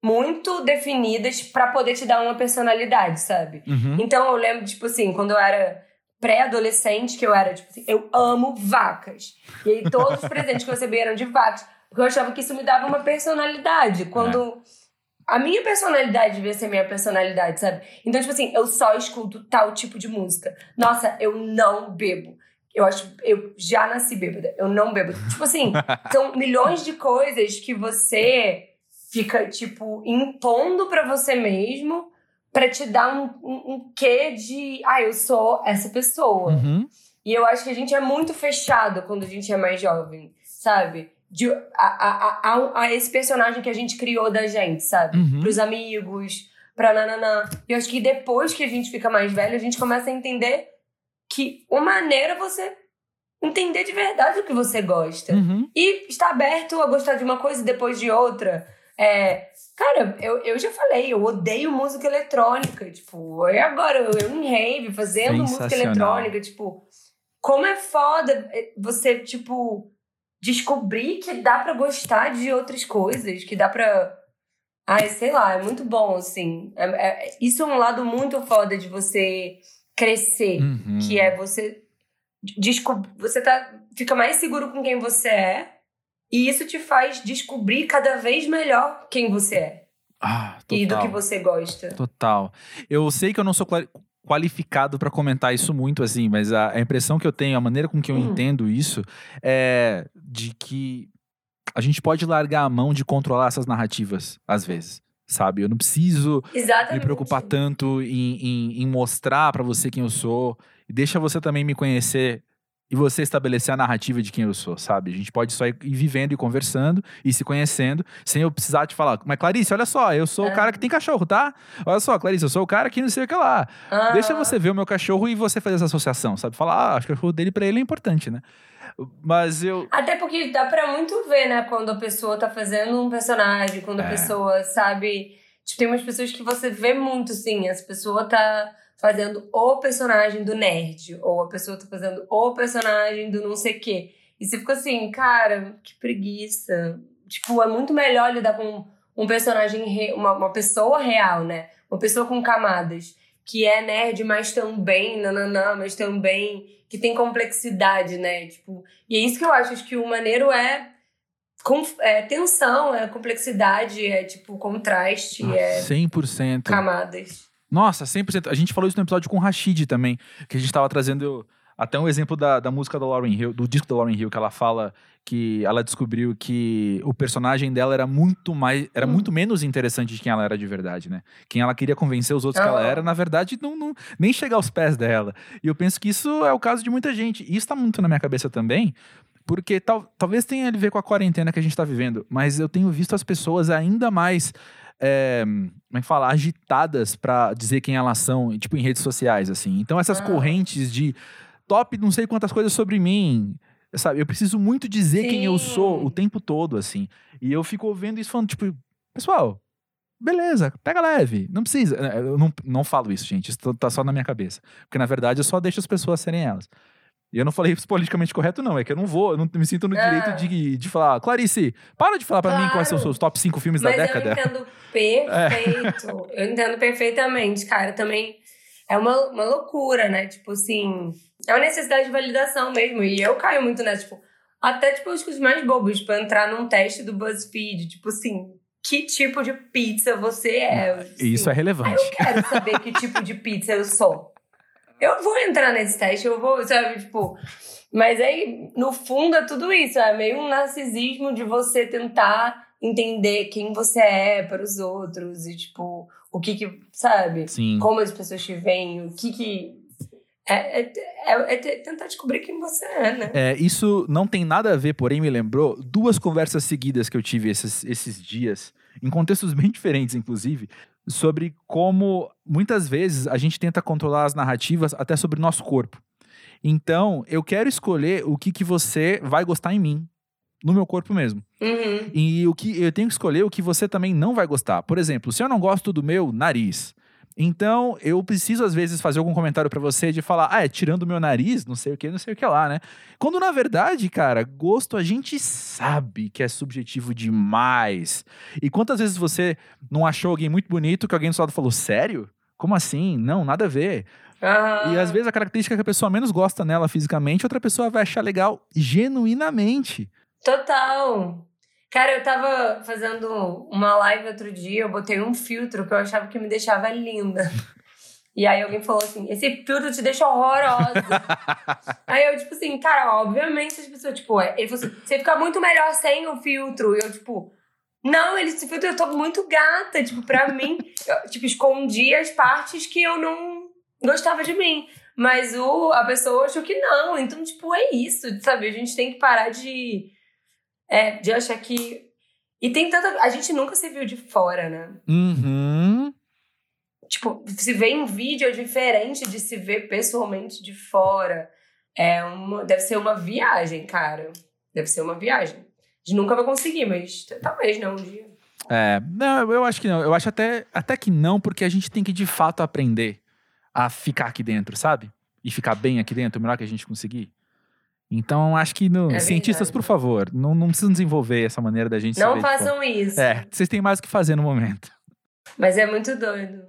muito definidas para poder te dar uma personalidade, sabe? Uhum. Então eu lembro, tipo assim, quando eu era pré-adolescente, que eu era, tipo assim, eu amo vacas. E aí todos os [laughs] presentes que eu recebi eram de vacas, porque eu achava que isso me dava uma personalidade. Quando a minha personalidade devia ser minha personalidade, sabe? Então, tipo assim, eu só escuto tal tipo de música. Nossa, eu não bebo. Eu acho, eu já nasci bêbada, eu não bebo. Tipo assim, [laughs] são milhões de coisas que você fica, tipo, impondo pra você mesmo pra te dar um, um, um quê de, ah, eu sou essa pessoa. Uhum. E eu acho que a gente é muito fechado quando a gente é mais jovem, sabe? De, a, a, a, a esse personagem que a gente criou da gente, sabe? Uhum. Pros amigos, pra nananã. E eu acho que depois que a gente fica mais velho, a gente começa a entender que uma maneira é você entender de verdade o que você gosta. Uhum. E estar aberto a gostar de uma coisa e depois de outra. É, cara, eu, eu já falei, eu odeio música eletrônica. Tipo, e agora eu, eu em rave, fazendo música eletrônica. Tipo, como é foda você, tipo, descobrir que dá pra gostar de outras coisas, que dá pra. Ai, sei lá, é muito bom, assim. É- é- isso é um lado muito foda de você crescer Uhum. que é você descob... você tá fica mais seguro com quem você é e isso te faz descobrir cada vez melhor quem você é Ah, e do que você gosta. Total. Eu sei que eu não sou quali- qualificado pra comentar isso muito, assim, mas a, a impressão que eu tenho, a maneira com que eu Hum. entendo isso, é de que a gente pode largar a mão de controlar essas narrativas, às vezes. Sabe? Eu não preciso Exatamente. me preocupar tanto em, em- em mostrar pra você quem eu sou. E deixa você também me conhecer e você estabelecer a narrativa de quem eu sou, sabe? A gente pode só ir vivendo e conversando e se conhecendo, sem eu precisar te falar. Mas, Clarice, olha só, eu sou o É. cara que tem cachorro, tá? Olha só, Clarice, eu sou o cara que não sei o que lá. Ah, Deixa você ver o meu cachorro e você fazer essa associação, sabe? Falar, ah, acho que o cachorro dele pra ele é importante, né? Mas eu. Até porque dá pra muito ver, né? Quando a pessoa tá fazendo um personagem, quando É. a pessoa sabe. Tipo, tem umas pessoas que você vê muito, sim. Essa pessoa tá fazendo o personagem do nerd. Ou a pessoa tá fazendo o personagem do não sei o quê. E você fica assim, cara, que preguiça. Tipo, é muito melhor lidar com um personagem, uma, uma pessoa real, né? Uma pessoa com camadas. Que é nerd, mas também nananã, mas também que tem complexidade, né? Tipo, e é isso que eu acho, acho que o maneiro é, é tensão, é complexidade, é tipo contraste, é 100%. camadas. Nossa, 100%. A gente falou isso no episódio com o Rashid também, que a gente tava trazendo até um exemplo da, da música da Lauren Hill, do disco da Lauren Hill, que ela fala que ela descobriu que o personagem dela era muito mais, era Hum. muito menos interessante de quem ela era de verdade, né? Quem ela queria convencer os outros que ela Ah. era, na verdade, não, não nem chegar aos pés dela. E eu penso que isso é o caso de muita gente. E isso tá muito na minha cabeça também, porque tal, talvez tenha a ver com a quarentena que a gente tá vivendo, mas eu tenho visto as pessoas ainda mais é, como é que fala, agitadas pra dizer quem elas são, tipo em redes sociais, assim. Então essas Ah. correntes de top não sei quantas coisas sobre mim, sabe? Eu preciso muito dizer quem eu sou Sim. o tempo todo, assim. E eu fico ouvindo isso falando, tipo, pessoal, beleza, pega leve, não precisa. Eu não, não falo isso, gente, isso tá só na minha cabeça. Porque na verdade eu só deixo as pessoas serem elas. E eu não falei isso politicamente correto, não. É que eu não vou, eu não me sinto no Ah. direito de, de falar, Clarice, para de falar pra mim quais são os Claro. seus top 5 filmes Mas da eu década. entendo [laughs] perfeito. Eu entendo perfeitamente, cara. Também é uma, uma loucura, né? Tipo assim, é uma necessidade de validação mesmo. E eu caio muito nessa, tipo, até tipo as coisas mais bobas, tipo, entrar num teste do BuzzFeed, tipo assim, que tipo de pizza você é? E Isso é Aí relevante. eu quero saber que tipo de pizza eu sou. Eu vou entrar nesse teste, eu vou, sabe, tipo. Mas aí, no fundo, é tudo isso. É meio um narcisismo de você tentar entender quem você é para os outros e, tipo, o que que, sabe? Sim. Como as pessoas te veem, o que que. É, é, é- é te- tentar descobrir quem você é, né? É, isso não tem nada a ver, porém me lembrou duas conversas seguidas que eu tive esses, esses dias, em contextos [laughs] bem diferentes, inclusive, sobre como muitas vezes a gente tenta controlar as narrativas até sobre o nosso corpo. Então, eu quero escolher o que, que você vai gostar em mim, no meu corpo mesmo. Uhum. E o que eu tenho que escolher o que você também não vai gostar. Por exemplo, se eu não gosto do meu nariz, então eu preciso às vezes fazer algum comentário pra você de falar, ah, é tirando o meu nariz, não sei o que, não sei o que lá, né? Quando na verdade, cara, gosto a gente sabe que é subjetivo demais. E quantas vezes você não achou alguém muito bonito que alguém do seu lado falou, sério? Como assim? Não, nada a ver. Aham. E às vezes a característica que a pessoa menos gosta nela fisicamente, outra pessoa vai achar legal genuinamente. Total. Cara, eu tava fazendo uma live outro dia, eu botei um filtro que eu achava que me deixava linda. E aí alguém falou assim, esse filtro te deixa horrorosa. [laughs] aí eu, tipo assim, cara, obviamente as pessoas, tipo, é- ele falou assim, você fica muito melhor sem o filtro. E eu, tipo, não, ele, esse filtro eu tô muito gata. Tipo, pra mim, eu, tipo, escondi as partes que eu não gostava de mim. Mas o, a pessoa achou que não. Então, tipo, é isso, sabe? A gente tem que parar de. É, de achar que. E tem tanta. A gente nunca se viu de fora, né? Uhum. Tipo, se ver em vídeo é diferente de se ver pessoalmente de fora. É uma, deve ser uma viagem, cara. Deve ser uma viagem. A gente nunca vai conseguir, mas talvez, né? Um dia. É, não, eu acho que não. Eu acho até, até que não, porque a gente tem que de fato aprender a ficar aqui dentro, sabe? E ficar bem aqui dentro, o melhor que a gente conseguir. Então, acho que no, É cientistas, verdade. por favor, não, não precisam desenvolver essa maneira da gente Não fora. façam isso. É, vocês têm mais o que fazer no momento. Mas é muito doido.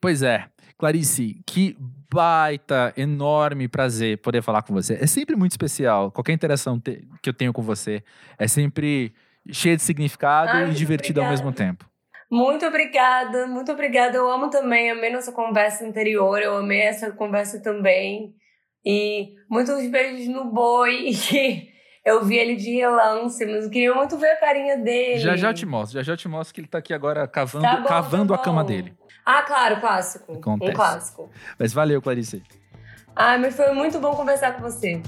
Pois é. Clarice, que baita, enorme prazer poder falar com você. É sempre muito especial. Qualquer interação te- que eu tenho com você é sempre cheia de significado Ai, e divertida ao obrigada. mesmo tempo. Muito obrigada, muito obrigada. Eu amo também, amei nossa conversa anterior, eu amei essa conversa também. E muitos beijos no boi. [laughs] Eu vi ele de relance, mas eu queria muito ver a carinha dele. Já já te mostro, já já te mostro que ele tá aqui agora cavando, Tá bom, cavando tá a cama dele. Ah, claro, clássico. Acontece. Um clássico. Mas valeu, Clarice. Ah, mas foi muito bom conversar com você.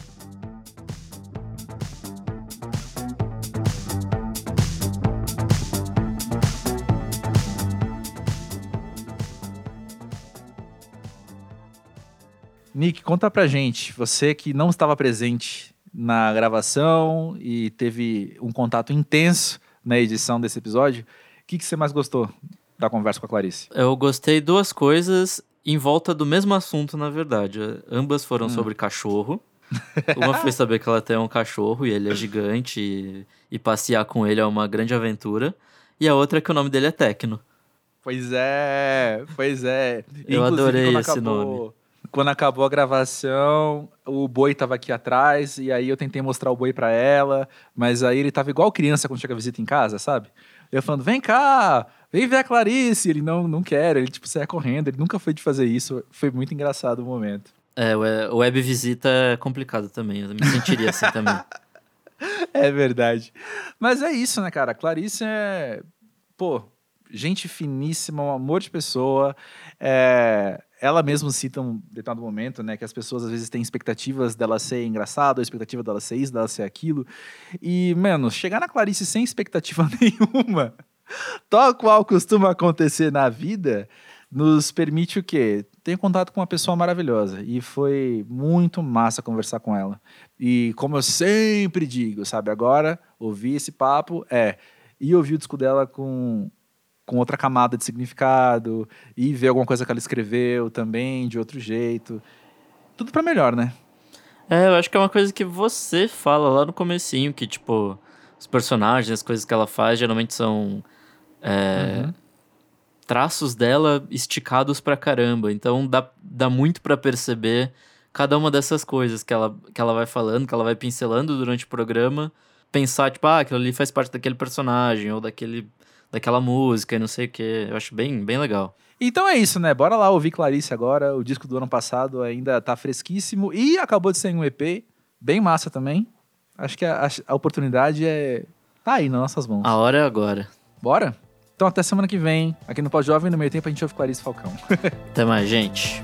Nick, conta pra gente, você que não estava presente na gravação e teve um contato intenso na edição desse episódio. O que, que você mais gostou da conversa com a Clarice? Eu gostei duas coisas em volta do mesmo assunto, na verdade. Ambas foram hum. sobre cachorro. [laughs] Uma foi saber que ela tem um cachorro e ele é gigante e, e, passear com ele é uma grande aventura. E a outra é que o nome dele é Tecno. Pois é, pois é. Eu Inclusive, adorei esse acabou, nome. Quando acabou a gravação, o boi tava aqui atrás e aí eu tentei mostrar o boi para ela, mas aí ele tava igual criança quando chega a visita em casa, sabe? Eu falando, vem cá, vem ver a Clarice. Ele não, não quer, ele tipo saia correndo, ele nunca foi de fazer isso. Foi muito engraçado o momento. É, o web visita é complicado também. Eu me sentiria assim também. [laughs] É verdade. Mas é isso, né, cara? A Clarice é. Pô, gente finíssima, um amor de pessoa. É... Ela mesma cita um determinado momento, né, que as pessoas às vezes têm expectativas dela ser engraçada, expectativa dela ser isso, dela ser aquilo. E, mano, chegar na Clarice sem expectativa [laughs] nenhuma, tal qual costuma acontecer na vida, nos permite o quê? Ter contato com uma pessoa maravilhosa. E foi muito massa conversar com ela. E como eu sempre digo, sabe, agora ouvir esse papo é e ouvir o disco dela com, com outra camada de significado e ver alguma coisa que ela escreveu também de outro jeito. Tudo para melhor, né? É, eu acho que é uma coisa que você fala lá no comecinho, que, tipo, os personagens, as coisas que ela faz, geralmente são é, uhum traços dela esticados pra caramba. Então dá, dá muito para perceber cada uma dessas coisas que ela, que ela vai falando, que ela vai pincelando durante o programa. Pensar, tipo, ah, aquilo ali faz parte daquele personagem ou daquele, daquela música e não sei o que. Eu acho bem, bem legal. Então é isso, né? Bora lá ouvir Clarice agora. O disco do ano passado ainda tá fresquíssimo e acabou de sair um EP. Bem massa também. Acho que a, a oportunidade é. tá aí nas nossas mãos. A hora é agora. Bora? Então até semana que vem, aqui no Pós Jovem, no meio tempo a gente ouve Clarice Falcão. [laughs] até mais, gente.